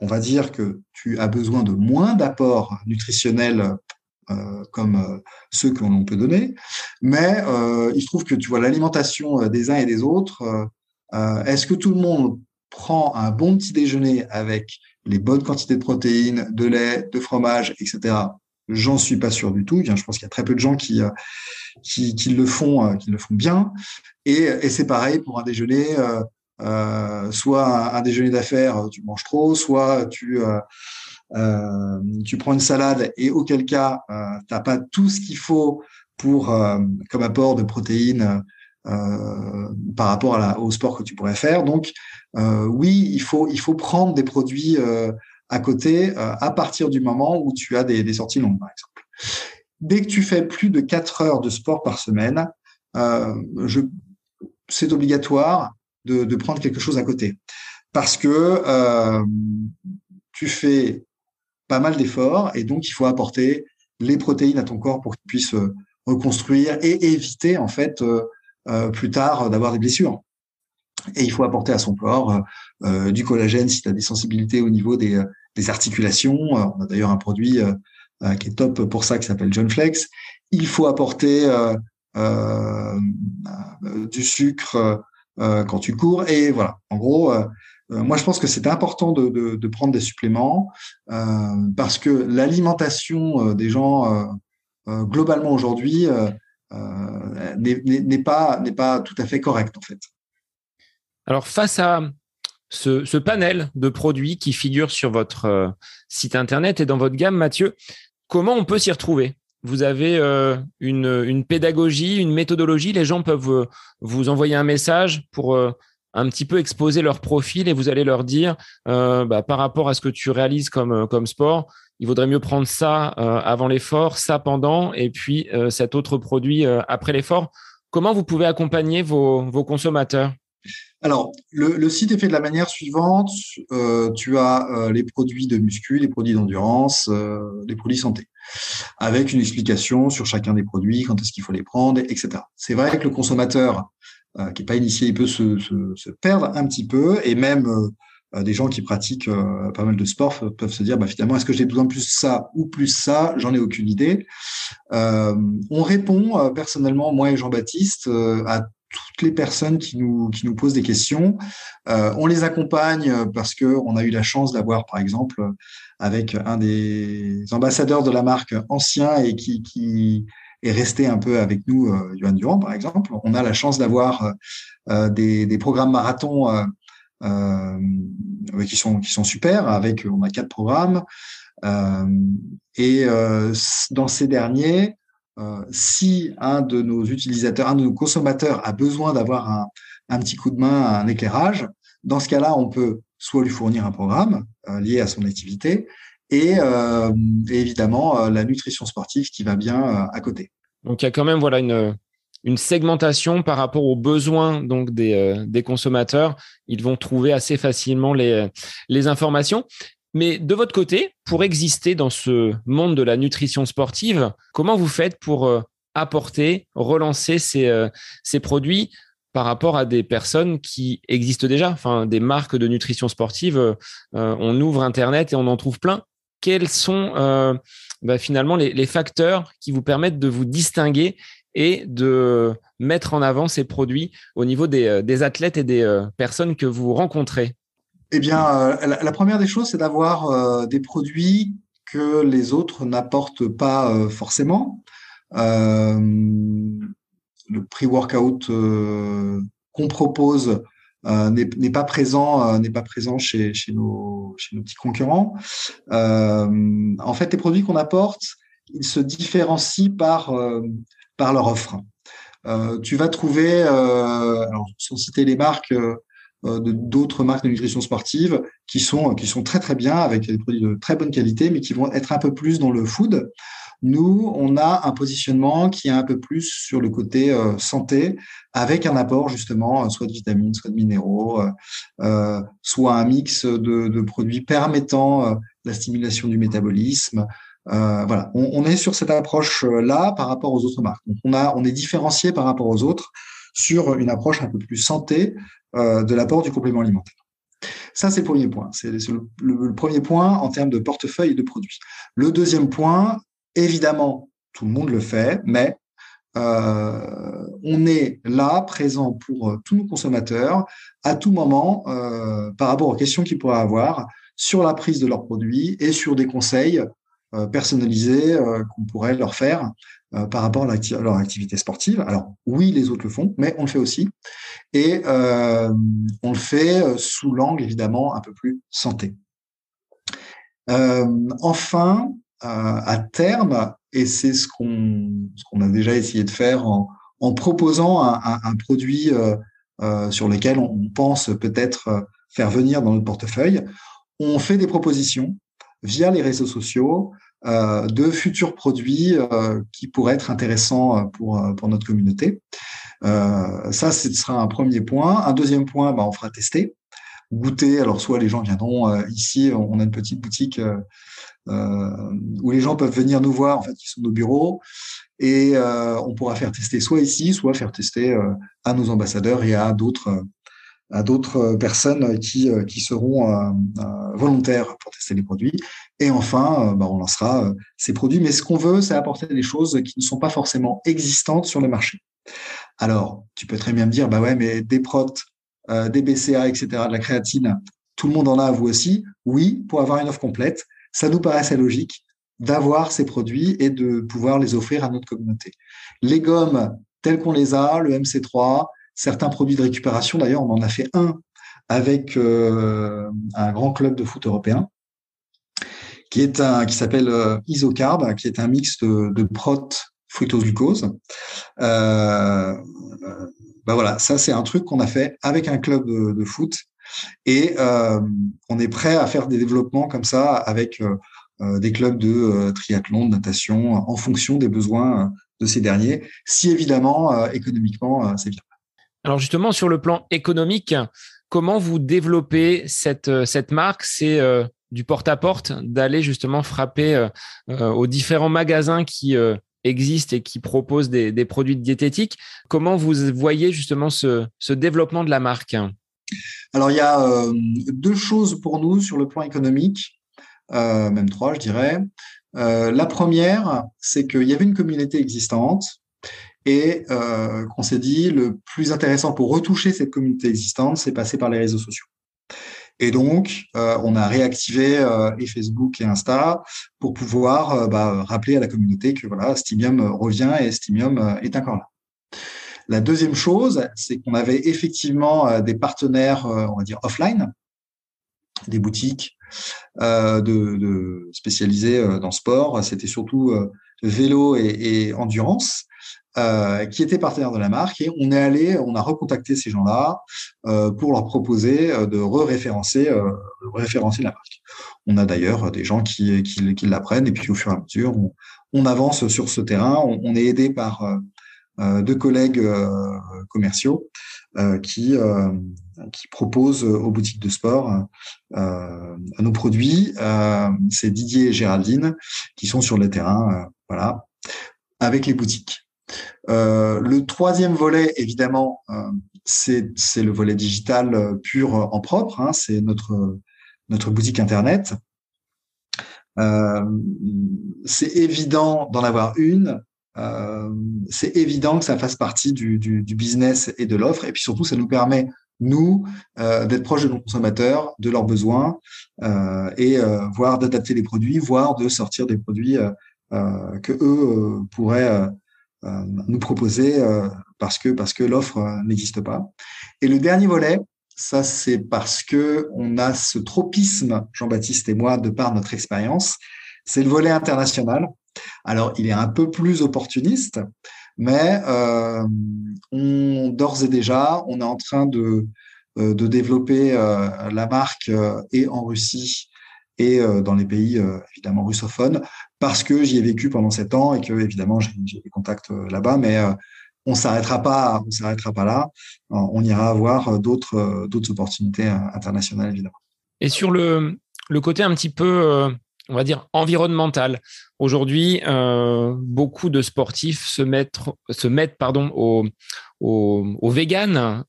Speaker 2: on va dire que tu as besoin de moins d'apports nutritionnels euh, comme euh, ceux que l'on peut donner, mais il se trouve que tu vois l'alimentation des uns et des autres. Est-ce que tout le monde prend un bon petit déjeuner avec les bonnes quantités de protéines, de lait, de fromage, etc. J'en suis pas sûr du tout. Je pense qu'il y a très peu de gens qui, euh, qui, le font, euh, qui le font bien. Et, c'est pareil pour un déjeuner. Euh, soit un, déjeuner d'affaires, tu manges trop, soit tu tu prends une salade et auquel cas tu n'as pas tout ce qu'il faut pour comme apport de protéines par rapport au sport que tu pourrais faire. Donc oui, il faut il faut prendre des produits à côté euh, à partir du moment où tu as des, sorties longues, par exemple. Dès que tu fais plus de 4 heures de sport par semaine, euh, c'est obligatoire de, prendre quelque chose à côté. Parce que euh, tu fais pas mal d'efforts et donc il faut apporter les protéines à ton corps pour qu'il puisse reconstruire et éviter en fait plus tard d'avoir des blessures. Et il faut apporter à son corps du collagène si tu as des sensibilités au niveau des, des articulations. On a d'ailleurs un produit qui est top pour ça qui s'appelle John Flex. Il faut apporter du sucre quand tu cours. Et voilà, en gros, euh, moi, je pense que c'est important de, prendre des suppléments euh, parce que l'alimentation euh, des gens globalement aujourd'hui n'est pas tout à fait correcte en fait.
Speaker 1: Alors face à ce, panel de produits qui figurent sur votre site internet et dans votre gamme, Mathieu, comment on peut s'y retrouver? Vous avez une, une, pédagogie, une méthodologie, les gens peuvent vous envoyer un message pour un petit peu exposer leur profil et vous allez leur dire euh, bah, par rapport à ce que tu réalises comme, euh, sport, il vaudrait mieux prendre ça euh, avant l'effort, ça pendant et puis cet autre produit après l'effort. Comment vous pouvez accompagner vos consommateurs?
Speaker 2: Alors, le, site est fait de la manière suivante. tu as les produits de muscu, les produits d'endurance, les produits santé, avec une explication sur chacun des produits, quand est-ce qu'il faut les prendre, etc. C'est vrai que le consommateur euh, qui n'est pas initié, il peut se, perdre un petit peu, et même euh, euh, des gens qui pratiquent pas mal de sport peuvent se dire bah, finalement est-ce que j'ai besoin de plus ça ou plus ça? J'en ai aucune idée. on répond personnellement, moi et Jean-Baptiste, à toutes les personnes qui nous qui nous posent des questions. on les accompagne parce que on a eu la chance d'avoir par exemple avec un des ambassadeurs de la marque ancien et qui qui est resté un peu avec nous, euh, Johan Durand par exemple. On a la chance d'avoir euh, euh, des, des, programmes marathons euh, qui sont qui sont super. Avec on a quatre programmes et dans ces derniers, si un de nos utilisateurs, un de nos consommateurs a besoin d'avoir un, petit coup de main, un éclairage, dans ce cas-là, on peut soit lui fournir un programme lié à son activité, et, euh, évidemment euh, la nutrition sportive qui va bien euh, à côté.
Speaker 1: Donc il y a quand même voilà une, segmentation par rapport aux besoins donc des, consommateurs. Ils vont trouver assez facilement les informations. Mais de votre côté, pour exister dans ce monde de la nutrition sportive, comment vous faites pour apporter, relancer ces, ces produits par rapport à des personnes qui existent déjà, enfin des marques de nutrition sportive. on ouvre Internet et on en trouve plein quels sont euh, bah, finalement les, facteurs qui vous permettent de vous distinguer et de mettre en avant ces produits au niveau des, euh, athlètes et des euh, personnes que vous rencontrez?
Speaker 2: Eh bien, la, première des choses, c'est d'avoir des produits que les autres n'apportent pas forcément. le pré-workout qu'on propose euh, n'est pas présent euh, n'est pas présent chez, nos, petits concurrents. Euh, en fait, les produits qu'on apporte, ils se différencient par par leur offre. tu vas trouver, alors, sans citer les marques, d'autres marques de nutrition sportive qui sont qui sont très très bien avec des produits de très bonne qualité mais qui vont être un peu plus dans le food nous, on a un positionnement qui est un peu plus sur le côté euh, santé, avec un apport justement euh, soit de vitamines, soit de minéraux, euh, soit un mix de, produits permettant la stimulation du métabolisme. voilà, on, est sur cette approche-là par rapport aux autres marques. on, a, on est différencié par rapport aux autres sur une approche un peu plus santé de l'apport du complément alimentaire. Ça, c'est le premier point. C'est le, premier point en termes de portefeuille de produits. Le deuxième point, Évidemment, tout le monde le fait, mais euh, on est là, présent pour euh, tous nos consommateurs, à tout moment, euh, par rapport aux questions qu'ils pourraient avoir sur la prise de leurs produits et sur des conseils personnalisés qu'on pourrait leur faire par rapport à, leur activité sportive. Alors oui, les autres le font, mais on le fait aussi. Et on le fait sous l'angle, évidemment, un peu plus santé. enfin, à terme, et c'est ce qu'on qu'on a déjà essayé de faire en, en proposant un, un, produit euh, euh, sur lequel on pense peut-être euh, faire venir dans notre portefeuille, on fait des propositions via les réseaux sociaux euh, de futurs produits euh, qui pourraient être intéressants pour, pour notre communauté. ça, ce sera un premier point. Un deuxième point, bah, on fera tester, goûter. Alors, soit les gens viendront ici, on a une petite boutique euh, où les gens peuvent venir nous voir, en fait, qui sont nos bureaux, et euh, on pourra faire tester soit ici, soit faire tester euh, à nos ambassadeurs et à d'autres à d'autres personnes qui, qui seront volontaires pour tester les produits. Et enfin, bah, on lancera ces produits. Mais ce qu'on veut, c'est apporter des choses qui ne sont pas forcément existantes sur le marché. Alors, tu peux très bien me dire, bah ouais, mais des protes, des BCA, etc., de la créatine, tout le monde en a, vous aussi. Oui, pour avoir une offre complète, ça nous paraissait logique d'avoir ces produits et de pouvoir les offrir à notre communauté. Les gommes telles qu'on les a, le MC3, certains produits de récupération, d'ailleurs, on en a fait un avec euh, un grand club de foot européen qui est un qui s'appelle euh, Isocarb, qui est un mix de, de prot fructose glucose. Euh, bah voilà, ça c'est un truc qu'on a fait avec un club de, foot et euh, on est prêt à faire des développements comme ça avec des clubs de triathlon, de natation, en fonction des besoins de ces derniers, si évidemment, économiquement, c'est viable.
Speaker 1: Alors justement, sur le plan économique, comment vous développez cette, cette marque? C'est du porte-à-porte, d'aller justement frapper aux différents magasins qui existent et qui proposent des, produits de diététique. Comment vous voyez justement ce, développement de la marque?
Speaker 2: Alors, il y a deux choses pour nous sur le plan économique. Euh, même trois, je dirais. Euh, la première, c'est qu'il y avait une communauté existante et euh, qu'on s'est dit le plus intéressant pour retoucher cette communauté existante, c'est passer par les réseaux sociaux. Et donc, on a réactivé et Facebook et Insta pour pouvoir bah, rappeler à la communauté que voilà, Stimium revient et Stimium est encore là. La deuxième chose, c'est qu'on avait effectivement des partenaires, on va dire offline, des boutiques euh, de, spécialisées euh, dans sport. C'était surtout euh, vélo et, endurance. Qui étaient partenaires de la marque et on est allé, on a recontacté ces gens-là pour leur proposer de re-référencer, référencer la marque. On a d'ailleurs des gens qui, l'apprennent et puis au fur et à mesure, on, avance sur ce terrain. On, est aidé par deux collègues commerciaux qui qui propose aux boutiques de sport euh, nos produits. Euh, c'est Didier et Géraldine qui sont sur le terrain, euh, voilà, avec les boutiques. Euh, le troisième volet, évidemment, c'est le volet digital pur en propre. Hein, c'est notre notre boutique internet. c'est évident d'en avoir une. c'est évident que ça fasse partie du, du, du business et de l'offre. Et puis surtout, ça nous permet nous, euh, d'être proche de nos consommateurs, de leurs besoins, euh, et euh, voire d'adapter les produits, voire de sortir des produits que eux pourraient nous proposer parce que parce que l'offre n'existe pas. Et le dernier volet, ça c'est parce que on a ce tropisme, Jean-Baptiste et moi, de par notre expérience, c'est le volet international. Alors, il est un peu plus opportuniste, mais euh, d'ores et déjà, on est en train de, euh, de développer euh, la marque et en Russie et dans les pays évidemment russophones parce que j'y ai vécu pendant sept ans et que évidemment j'ai des contacts là-bas, mais on s'arrêtera pas, on s'arrêtera pas là. On ira avoir d'autres d'autres opportunités internationales évidemment.
Speaker 1: Et sur le le côté un petit peu on va dire, environnemental. Aujourd'hui, euh, beaucoup de sportifs se mettent, se mettent pardon, au, au.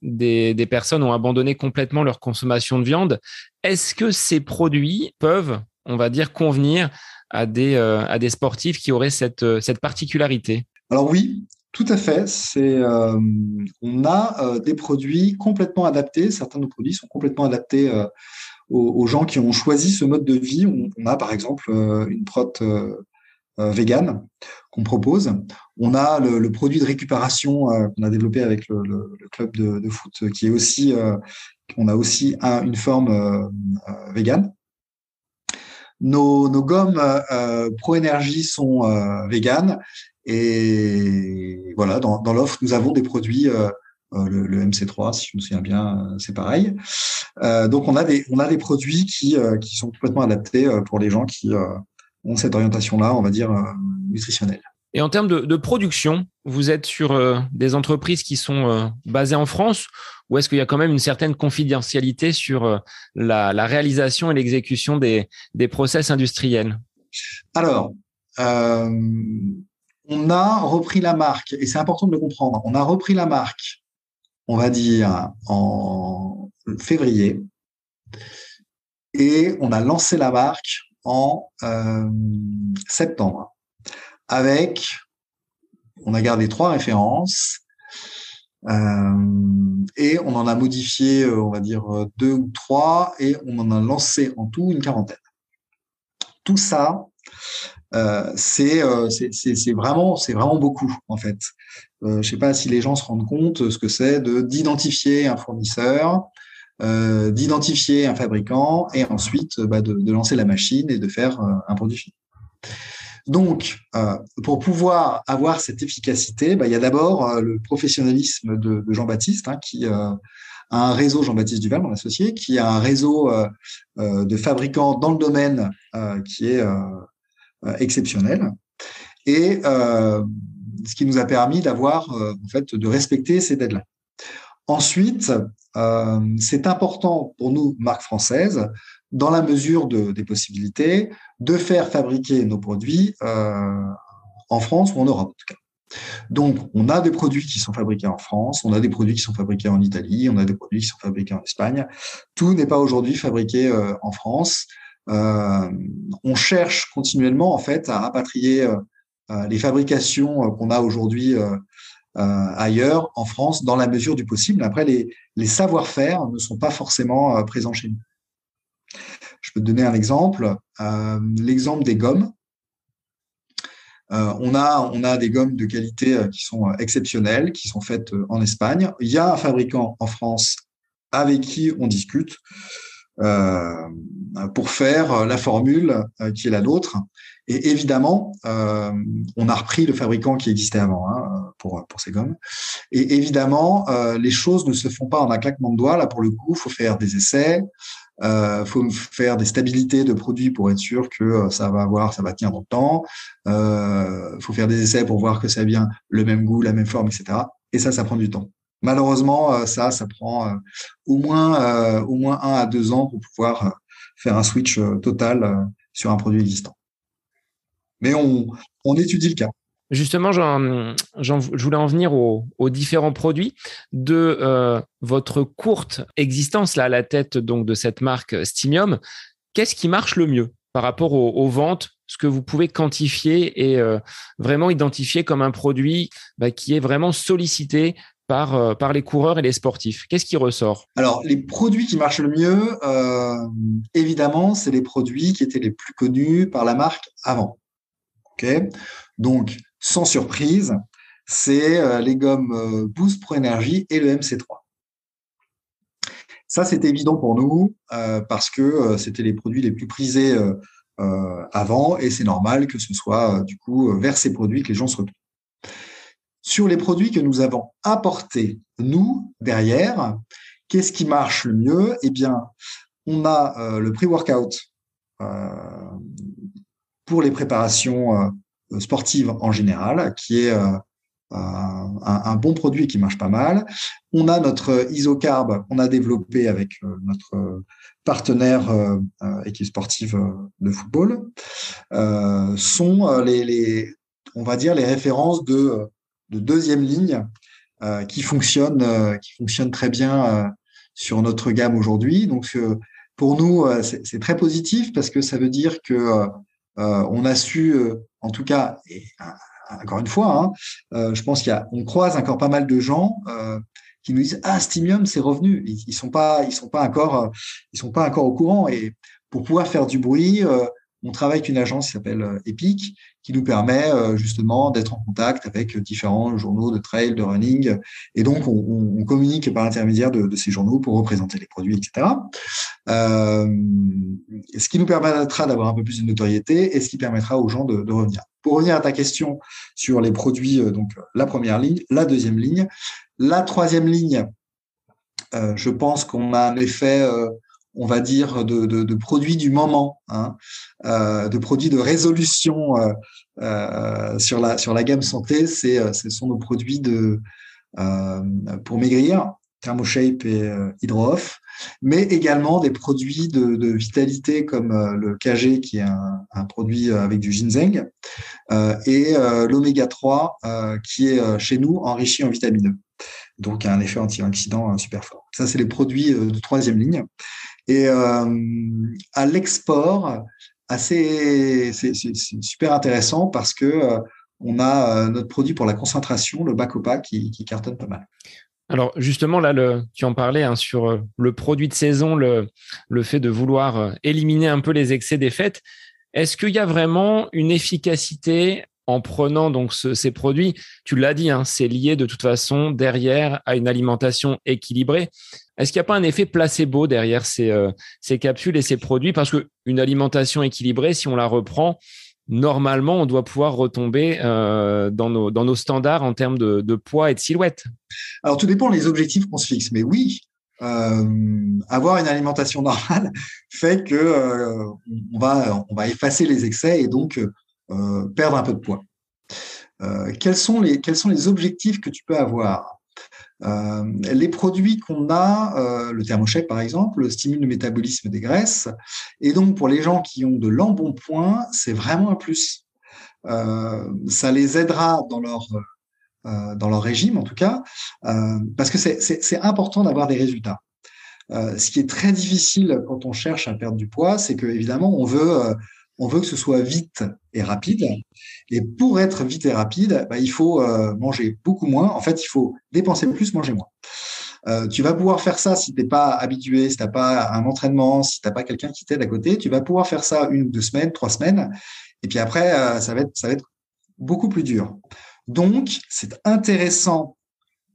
Speaker 1: Des, des, personnes ont abandonné complètement leur consommation de viande. Est-ce que ces produits peuvent, on va dire, convenir à des, euh, à des sportifs qui auraient cette, cette particularité
Speaker 2: Alors oui, tout à fait. Euh, on a des produits complètement adaptés. Certains de nos produits sont complètement adaptés aux, gens qui ont choisi ce mode de vie. On, a par exemple euh, une prot euh, euh, vegan qu'on propose. On a le, produit de récupération qu'on a développé avec le, club de, foot qui est aussi, on a aussi une forme vegan. Nos, gommes Pro Énergie sont vegan et voilà, dans, dans l'offre, nous avons des produits euh, le, MC3, si je me souviens bien, euh, c'est pareil. Euh, donc on a des on a des produits qui qui sont complètement adaptés pour les gens qui ont cette orientation-là, on va dire nutritionnelle.
Speaker 1: Et en termes de, production, vous êtes sur des entreprises qui sont basées en France ou est-ce qu'il y a quand même une certaine confidentialité sur la, réalisation et l'exécution des, process industriels?
Speaker 2: Alors, on a repris la marque, et c'est important de le comprendre, on a repris la marque on va dire, en février et on a lancé la marque en septembre. Avec, on a gardé trois références et on en a modifié, on va dire, deux ou trois et on en a lancé en tout une quarantaine. Tout ça, euh, c'est vraiment c'est vraiment beaucoup en fait. Euh, je sais pas si les gens se rendent compte ce que c'est de d'identifier un fournisseur, euh, d'identifier un fabricant et ensuite bah, de, de, lancer la machine et de faire euh, un produit fini. Donc, euh, pour pouvoir avoir cette efficacité, bah, il y a d'abord le professionnalisme de, Jean-Baptiste, hein, qui a un réseau Jean-Baptiste Duval, mon associé, qui a un réseau de fabricants dans le domaine qui est exceptionnel. Et ce qui nous a permis d'avoir, en fait, de respecter ces deadlines. Ensuite, euh, c'est important pour nous, marque française, dans la mesure de, des possibilités, de faire fabriquer nos produits euh, en France ou en Europe, en tout cas. Donc, on a des produits qui sont fabriqués en France, on a des produits qui sont fabriqués en Italie, on a des produits qui sont fabriqués en Espagne. Tout n'est pas aujourd'hui fabriqué euh, en France. Euh, on cherche continuellement, en fait, à rapatrier euh, les fabrications qu'on a aujourd'hui euh, ailleurs, en France, dans la mesure du possible. Après, les, les savoir-faire ne sont pas forcément euh, présents chez nous. Je peux te donner un exemple, euh, l'exemple des gommes. on, a, on a des gommes de qualité qui sont exceptionnelles, qui sont faites en Espagne. Il y a un fabricant en France avec qui on discute pour faire la formule qui est la nôtre. Et évidemment, euh, on a repris le fabricant qui existait avant hein, pour, pour ces gommes. Et évidemment, euh, les choses ne se font pas en un claquement de doigts. Là, pour le coup, faut faire des essais, euh, faut faire des stabilités de produits pour être sûr que euh, ça va avoir, ça va tenir dans le temps. Il euh, faut faire des essais pour voir que ça bien le même goût, la même forme, etc. Et ça, ça prend du temps. Malheureusement, ça, ça prend au moins au moins un à deux ans pour pouvoir faire un switch total sur un produit existant mais on, étudie le cas.
Speaker 1: Justement, je voulais en venir aux, différents produits de euh, votre courte existence là à la tête donc de cette marque Stimium. Qu'est-ce qui marche le mieux par rapport aux, ventes, ce que vous pouvez quantifier et euh, vraiment identifier comme un produit bah, qui est vraiment sollicité par, euh, par les coureurs et les sportifs? Qu'est-ce qui ressort?
Speaker 2: Alors, les produits qui marchent le mieux, évidemment, c'est les produits qui étaient les plus connus par la marque avant. Donc, sans surprise, c'est euh, les gommes euh, Boost Pro Energy et le MC3. Ça, c'est évident pour nous euh, parce que c'était les produits les plus prisés avant et c'est normal que ce soit du coup vers ces produits que les gens se retournent. Sur les produits que nous avons apportés, nous, derrière, qu'est-ce qui marche le mieux? Eh bien, on a le pre-workout pour les préparations euh, sportives en général, qui est euh, un, bon produit qui marche pas mal. On a notre isocarb qu'on a développé avec euh, notre partenaire équipe sportive de football. sont les, on va dire, les références de, de deuxième ligne qui fonctionnent, qui fonctionnent très bien sur notre gamme aujourd'hui. Donc, pour nous, c'est très positif parce que ça veut dire que euh, on a su, euh, en tout cas, et, euh, encore une fois, hein, je pense qu'il y a, on croise encore pas mal de gens qui nous disent ah Stimium c'est revenu. Ils, ils, sont pas, ils sont pas encore, ils sont pas encore au courant. Et pour pouvoir faire du bruit, on travaille avec une agence qui s'appelle Epic qui nous permet euh, justement d'être en contact avec différents journaux de trail, de running. Et donc, on, communique par l'intermédiaire de, ces journaux pour représenter les produits, etc. Euh, ce qui nous permettra d'avoir un peu plus de notoriété et ce qui permettra aux gens de, revenir. Pour revenir à ta question sur les produits, euh, donc la première ligne, la deuxième ligne, la troisième ligne, euh, je pense qu'on a un effet euh, on va dire, de, produits du moment, hein, euh, de produits de résolution euh, euh, sur, la, gamme santé, c'est, ce sont nos produits pour maigrir, ThermoShape et HydroOff, mais également des produits de, vitalité comme le KG, qui est un, un produit avec du ginseng, et l'oméga 3, qui est chez nous enrichi en vitamine E. donc un effet anti-accident super fort. Ça, c'est les produits de troisième ligne. Et à l'export, c'est super intéressant parce que on a notre produit pour la concentration, le Bacopa, qui, qui cartonne pas mal.
Speaker 1: Alors justement, là, tu en parlais hein, sur euh, le produit de saison, le, fait de vouloir euh, éliminer un peu les excès des fêtes. Est-ce qu'il y a vraiment une efficacité en prenant donc ces produits Tu l'as dit, hein, c'est lié de toute façon derrière à une alimentation équilibrée. Est-ce qu'il n'y a pas un effet placebo derrière ces, euh, ces capsules et ces produits? Parce qu'une alimentation équilibrée, si on la reprend, normalement, on doit pouvoir retomber euh, dans, nos, dans nos standards en termes de, poids et de silhouette.
Speaker 2: Alors, tout dépend des objectifs qu'on se fixe. Mais oui, euh, avoir une alimentation normale fait que euh, on, va, on va effacer les excès et donc perdre un peu de poids. quels, sont les, quels sont les objectifs que tu peux avoir? Euh, les produits qu'on a, euh, le thermochèque par exemple, stimulent le métabolisme des graisses. Et donc, pour les gens qui ont de l'embonpoint, c'est vraiment un plus. Euh, ça les aidera dans leur, dans leur régime, en tout cas, parce que c'est important d'avoir des résultats. ce qui est très difficile quand on cherche à perdre du poids, c'est que évidemment, on veut on veut que ce soit vite et rapide. Et pour être vite et rapide, bah, il faut euh, manger beaucoup moins. En fait, il faut dépenser plus, manger moins. Euh, tu vas pouvoir faire ça si tu n'es pas habitué, si tu n'as pas un entraînement, si tu n'as pas quelqu'un qui t'aide à côté. Tu vas pouvoir faire ça une ou deux semaines, trois semaines. Et puis après, euh, ça, va être, ça va être beaucoup plus dur. Donc, c'est intéressant,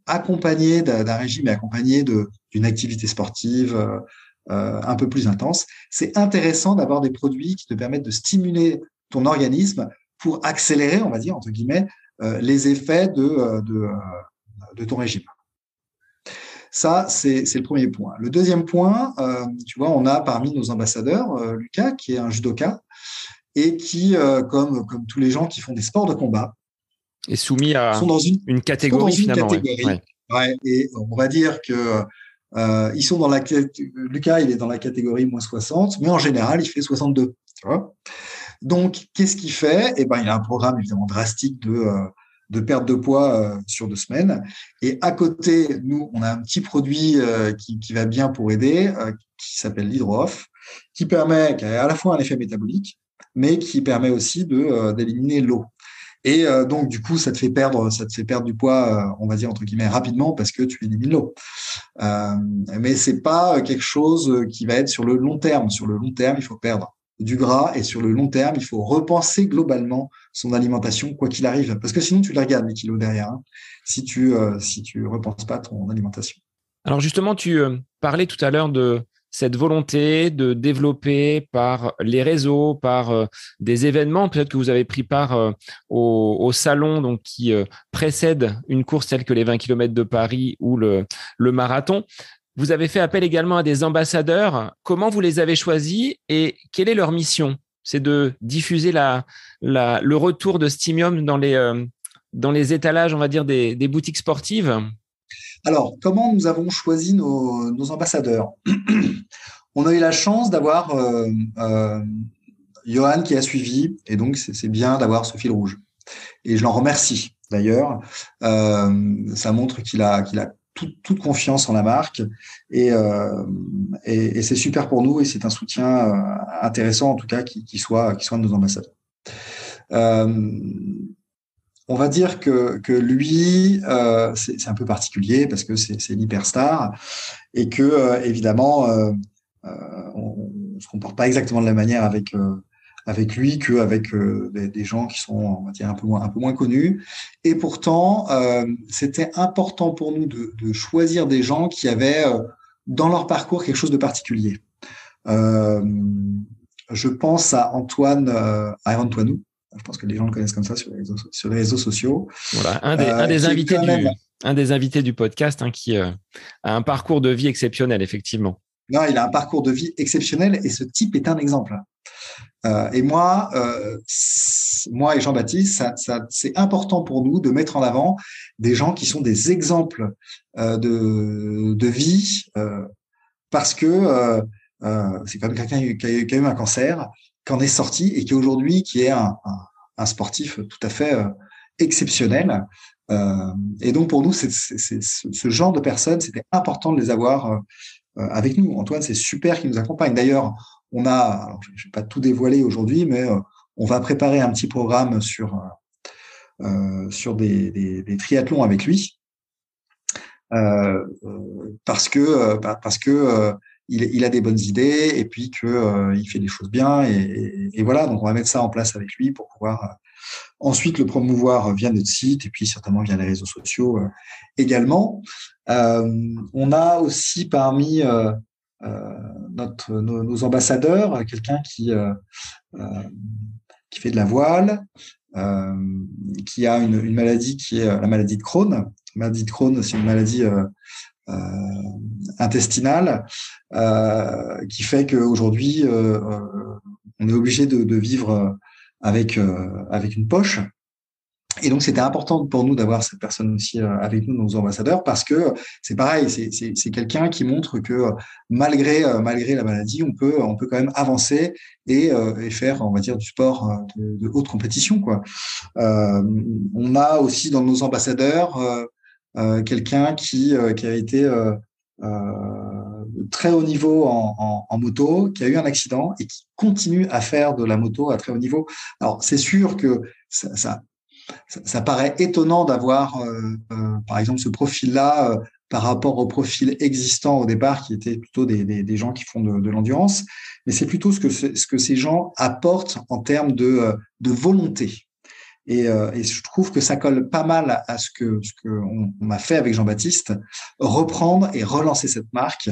Speaker 2: accompagné d'un régime et accompagné d'une activité sportive, euh, un peu plus intense. C'est intéressant d'avoir des produits qui te permettent de stimuler ton organisme pour accélérer, on va dire, entre guillemets, euh, les effets de, euh, de, ton régime. Ça, c'est le premier point. Le deuxième point, tu vois, on a parmi nos ambassadeurs Lucas, qui est un judoka, et qui, comme, comme tous les gens qui font des sports de combat,
Speaker 1: est soumis à sont dans une, catégorie finalement.
Speaker 2: et on va dire que euh, ils sont dans la Lucas, il est dans la catégorie moins 60, mais en général, il fait 62. Donc, qu'est-ce qu'il fait? Eh ben, il a un programme évidemment drastique de, euh, de perte de poids euh, sur deux semaines. Et à côté, nous, on a un petit produit qui, qui, va bien pour aider, qui s'appelle l'hydrooff, qui permet, qui a à la fois un effet métabolique, mais qui permet aussi de d'éliminer l'eau. Et euh, donc, du coup, ça te fait perdre, ça te fait perdre du poids, euh, on va dire entre guillemets rapidement parce que tu élimines l'eau. Euh, mais c'est pas quelque chose qui va être sur le long terme. Sur le long terme, il faut perdre du gras et sur le long terme, il faut repenser globalement son alimentation quoi qu'il arrive, parce que sinon tu les regardes les kilos derrière. Hein, si tu si repenses pas ton alimentation.
Speaker 1: Alors justement, tu parlais tout à l'heure de cette volonté de développer par les réseaux, par euh, des événements, peut-être que vous avez pris part euh, au, salon donc, qui euh, précède une course telle que les 20 km de Paris ou le, marathon. Vous avez fait appel également à des ambassadeurs. Comment vous les avez choisis et quelle est leur mission? C'est de diffuser la, le retour de Stimium dans les, dans les étalages, on va dire, des boutiques sportives?
Speaker 2: Alors, comment nous avons choisi nos, ambassadeurs On a eu la chance d'avoir euh, euh, Johan qui a suivi, et donc c'est bien d'avoir ce fil rouge. Et je l'en remercie d'ailleurs. Euh, ça montre qu'il a, toute confiance en la marque, et, c'est super pour nous, et c'est un soutien intéressant en tout cas qui soit de nos ambassadeurs on va dire que, que lui, euh, c'est un peu particulier parce que c'est l'hyperstar et que euh, évidemment, euh, on, ne se comporte pas exactement de la manière avec avec lui qu'avec des, des, gens qui sont on va dire un peu moins un peu moins connus. Et pourtant, c'était important pour nous de, de, choisir des gens qui avaient dans leur parcours quelque chose de particulier. je pense à Antoine, à je pense que les gens le connaissent comme ça sur les réseaux, sociaux.
Speaker 1: Voilà, un des, euh, invités, du, un des invités du podcast hein, qui euh, a un parcours de vie exceptionnel, effectivement.
Speaker 2: Non, il a un parcours de vie exceptionnel et ce type est un exemple. Euh, et moi, moi et Jean-Baptiste, ça, c'est important pour nous de mettre en avant des gens qui sont des exemples de, de vie parce que c'est quand même quelqu'un qui, qui, a eu un cancer qu'en est sorti et qui aujourd'hui qui est un, un, sportif tout à fait euh, exceptionnels. et donc pour nous, ce genre de personnes, c'était important de les avoir avec nous. Antoine, c'est super qu'il nous accompagne. D'ailleurs, on a, je ne vais pas tout dévoiler aujourd'hui, mais on va préparer un petit programme sur euh, sur des, triathlons avec lui. Euh, parce que euh, parce que il, a des bonnes idées et puis que il fait des choses bien et, voilà donc on va mettre ça en place avec lui pour pouvoir ensuite le promouvoir via notre site et puis certainement via les réseaux sociaux également. on a aussi parmi notre, nos, ambassadeurs quelqu'un qui qui fait de la voile, euh, qui a une, une, maladie qui est la maladie de Crohn. La maladie de Crohn, c'est une maladie euh, euh, intestinale qui fait qu'aujourd'hui, on est obligé de, de vivre avec avec une poche et donc, c'était important pour nous d'avoir cette personne aussi euh, avec nous, nos ambassadeurs, parce que c'est pareil, c'est quelqu'un qui montre que malgré euh, malgré la maladie, on peut on peut quand même avancer et, euh, et faire, on va dire, du sport de, haute compétition. Quoi. Euh, on a aussi dans nos ambassadeurs euh, quelqu'un qui qui a été très haut niveau en, moto, qui a eu un accident et qui continue à faire de la moto à très haut niveau. Alors, c'est sûr que ça, paraît étonnant d'avoir, euh, euh, par exemple, ce profil-là euh, par rapport au profil existant au départ, qui était plutôt des, gens qui font de, l'endurance, mais c'est plutôt ce que, ce que ces gens apportent en termes de volonté. Et, et, je trouve que ça colle pas mal à ce que ce qu'on on a fait avec Jean-Baptiste, reprendre et relancer cette marque.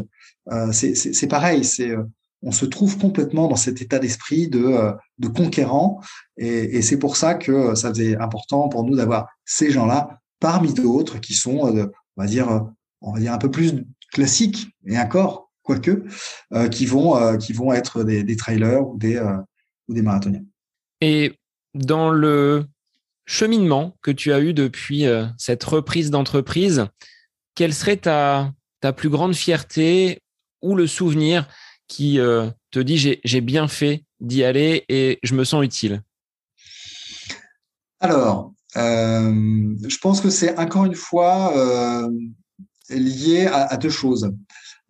Speaker 2: Euh, c'est pareil, c'est on se trouve complètement dans cet état d'esprit de, euh, de conquérant. Et, c'est pour ça que ça faisait important pour nous d'avoir ces gens-là parmi d'autres qui sont, euh, on va dire, on va dire un peu plus classiques et encore, quoique, euh, qui vont, euh, qui vont être des, des trailers ou des, euh, ou des marathoniens.
Speaker 1: Et dans le cheminement que tu as eu depuis cette reprise d'entreprise, quelle serait ta, ta plus grande fierté ou le souvenir qui euh, te dit j'ai bien fait d'y aller et je me sens utile?
Speaker 2: Alors, euh, je pense que c'est encore une fois euh, lié à, deux choses.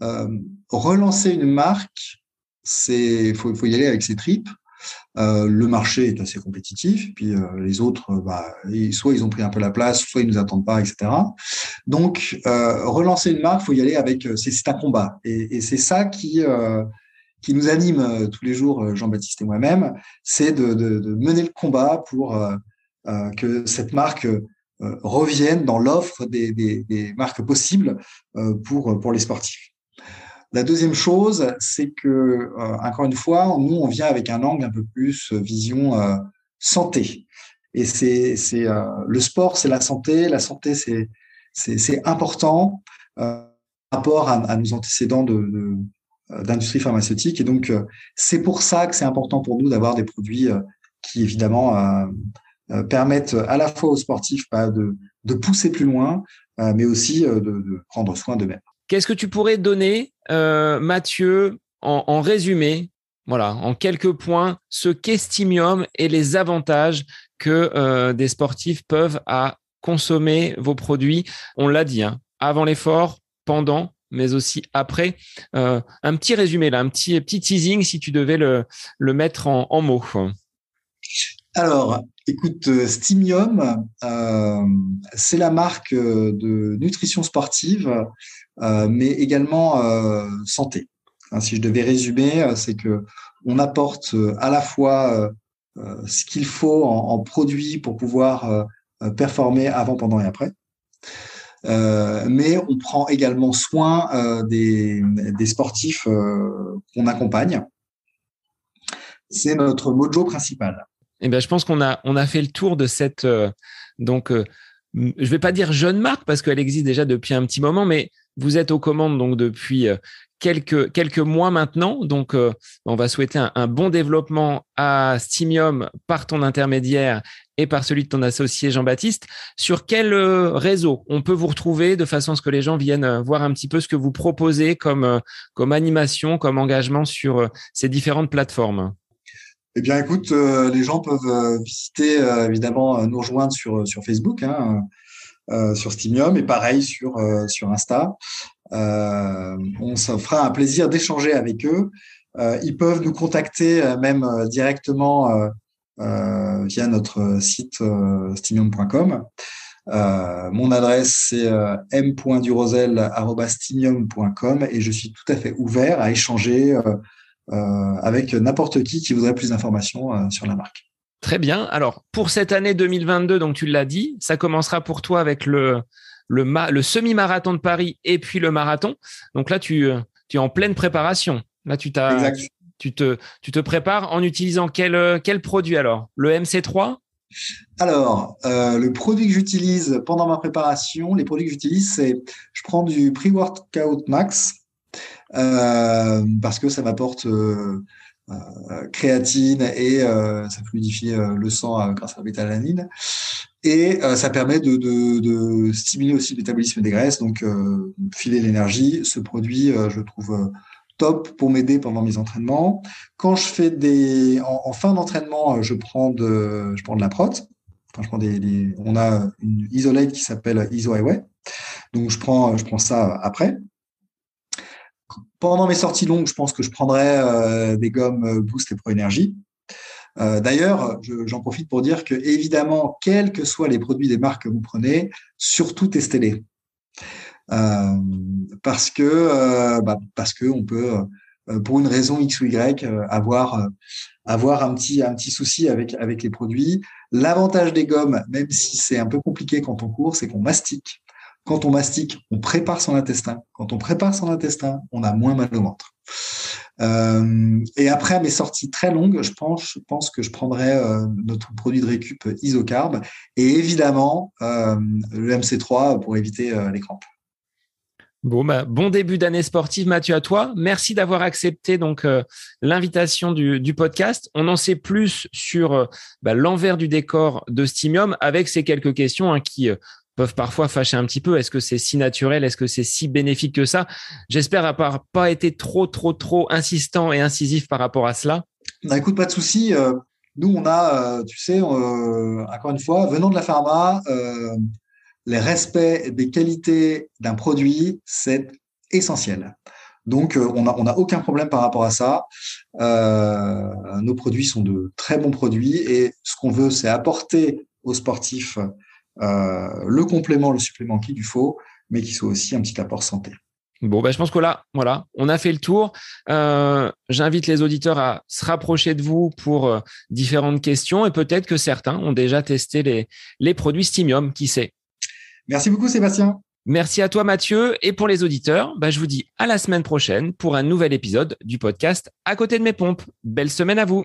Speaker 2: Euh, relancer une marque, c'est faut, faut y aller avec ses tripes. Euh, le marché est assez compétitif, puis euh, les autres, bah, soit ils ont pris un peu la place, soit ils nous attendent pas, etc. Donc, euh, relancer une marque, faut y aller avec, c'est un combat, et, et c'est ça qui qui nous anime tous les jours, Jean-Baptiste et moi-même, c'est de, de, de, mener le combat pour que cette marque revienne dans l'offre des, des, des, marques possibles pour pour les sportifs. La deuxième chose, c'est que, euh, encore une fois, nous, on vient avec un angle un peu plus euh, vision euh, santé. Et c'est, c'est le sport, c'est la santé. La santé, c'est, important par rapport à, à, nos antécédents de, de d'industrie pharmaceutique. Et donc, c'est pour ça que c'est important pour nous d'avoir des produits qui, évidemment, permettent à la fois aux sportifs bah, de, de pousser plus loin, mais aussi de, de prendre soin d'eux-mêmes.
Speaker 1: Qu'est-ce que tu pourrais donner, euh, Mathieu, en, résumé, voilà, en quelques points, ce qu'Estimium et les avantages que euh, des sportifs peuvent à consommer vos produits? On l'a dit, hein, avant l'effort, pendant, mais aussi après. Euh, un petit résumé là, un petit, teasing si tu devais le, mettre en, mots.
Speaker 2: Alors, écoute, Stimium, c'est la marque de nutrition sportive mais également euh, santé. Hein, si je devais résumer, euh, c'est que on apporte à la fois ce qu'il faut en, en, produits pour pouvoir performer avant, pendant et après. Euh, mais on prend également soin euh, des, des, sportifs euh, qu'on accompagne. C'est notre mojo principal.
Speaker 1: Eh bien, je pense qu'on a, on a fait le tour de cette. donc, je vais pas dire jeune marque parce qu'elle existe déjà depuis un petit moment, mais vous êtes aux commandes donc depuis euh, quelques, mois maintenant. Donc, euh, on va souhaiter un, bon développement à Stimium par ton intermédiaire et par celui de ton associé Jean-Baptiste. Sur quel euh, réseau on peut vous retrouver de façon à ce que les gens viennent voir un petit peu ce que vous proposez comme, animation, comme engagement sur ces différentes plateformes?
Speaker 2: Eh bien, écoute, les gens peuvent visiter évidemment nous rejoindre sur sur Facebook, hein, sur Steamium, et pareil sur sur Insta. on se fera un plaisir d'échanger avec eux. ils peuvent nous contacter même directement via notre site steamium.com. mon adresse c'est m.durosel.stimium.com et je suis tout à fait ouvert à échanger euh, avec n'importe qui qui voudrait plus d'informations euh, sur la marque.
Speaker 1: Très bien. Alors, pour cette année 2022, donc tu l'as dit, ça commencera pour toi avec le, le, le semi-marathon de Paris et puis le marathon. Donc là, tu, tu es en pleine préparation. Là, tu t'as, tu te, tu te prépares en utilisant quel, quel produit alors? Le MC3
Speaker 2: alors, euh, le produit que j'utilise pendant ma préparation, les produits que j'utilise, c'est je prends du pre-workout max euh, parce que ça m'apporte euh, euh, créatine et ça fluidifie le sang grâce à la bétalanine. Et ça permet de, stimuler aussi le métabolisme des graisses, donc filer l'énergie. Ce produit, je trouve top pour m'aider pendant mes entraînements. Quand je fais des, en, fin d'entraînement, je prends de, je prends de la prot. Enfin, je prends des, on a une isolate qui s'appelle Iso Donc je prends, je prends ça après. Pendant mes sorties longues, je pense que je prendrai euh, des gommes euh, Boost et Pro. Euh, d'ailleurs, j'en profite pour dire que, évidemment, quels que soient les produits des marques que vous prenez, surtout testez-les. parce que bah, parce que on peut, pour une raison X ou Y, avoir avoir un petit un petit souci avec avec les produits. L'avantage des gommes, même si c'est un peu compliqué quand on court, c'est qu'on mastique. Quand on mastique, on prépare son intestin. Quand on prépare son intestin, on a moins mal au ventre. Euh, et après mes sorties très longues, je pense, que je prendrai euh, notre produit de récup isocarb et évidemment euh, le MC3 pour éviter les crampes.
Speaker 1: Bon, bah, bon début d'année sportive, Mathieu, à toi. Merci d'avoir accepté donc l'invitation du, podcast. On en sait plus sur bah, l'envers du décor de Stimium avec ces quelques questions hein, qui peuvent parfois fâcher un petit peu. Est-ce que c'est si naturel? Est-ce que c'est si bénéfique que ça? J'espère avoir pas été trop, trop, trop insistant et incisif par rapport à cela.
Speaker 2: Bah, écoute, pas de souci. Euh, nous, on a, euh, tu sais, euh, encore une fois, venant de la pharma, les respects des qualités d'un produit, c'est essentiel. Donc, on n'a on a aucun problème par rapport à ça. nos produits sont de très bons produits et ce qu'on veut, c'est apporter aux sportifs le complément, le supplément qu'il faut, mais qui soit aussi un petit apport santé.
Speaker 1: Bon, ben, je pense que là, voilà, on a fait le tour. Euh, J'invite les auditeurs à se rapprocher de vous pour euh, différentes questions et peut-être que certains ont déjà testé les, les produits Stimium, qui sait.
Speaker 2: Merci beaucoup, Sébastien.
Speaker 1: Merci à toi, Mathieu. Et pour les auditeurs, ben, je vous dis à la semaine prochaine pour un nouvel épisode du podcast À côté de mes pompes. Belle semaine à vous.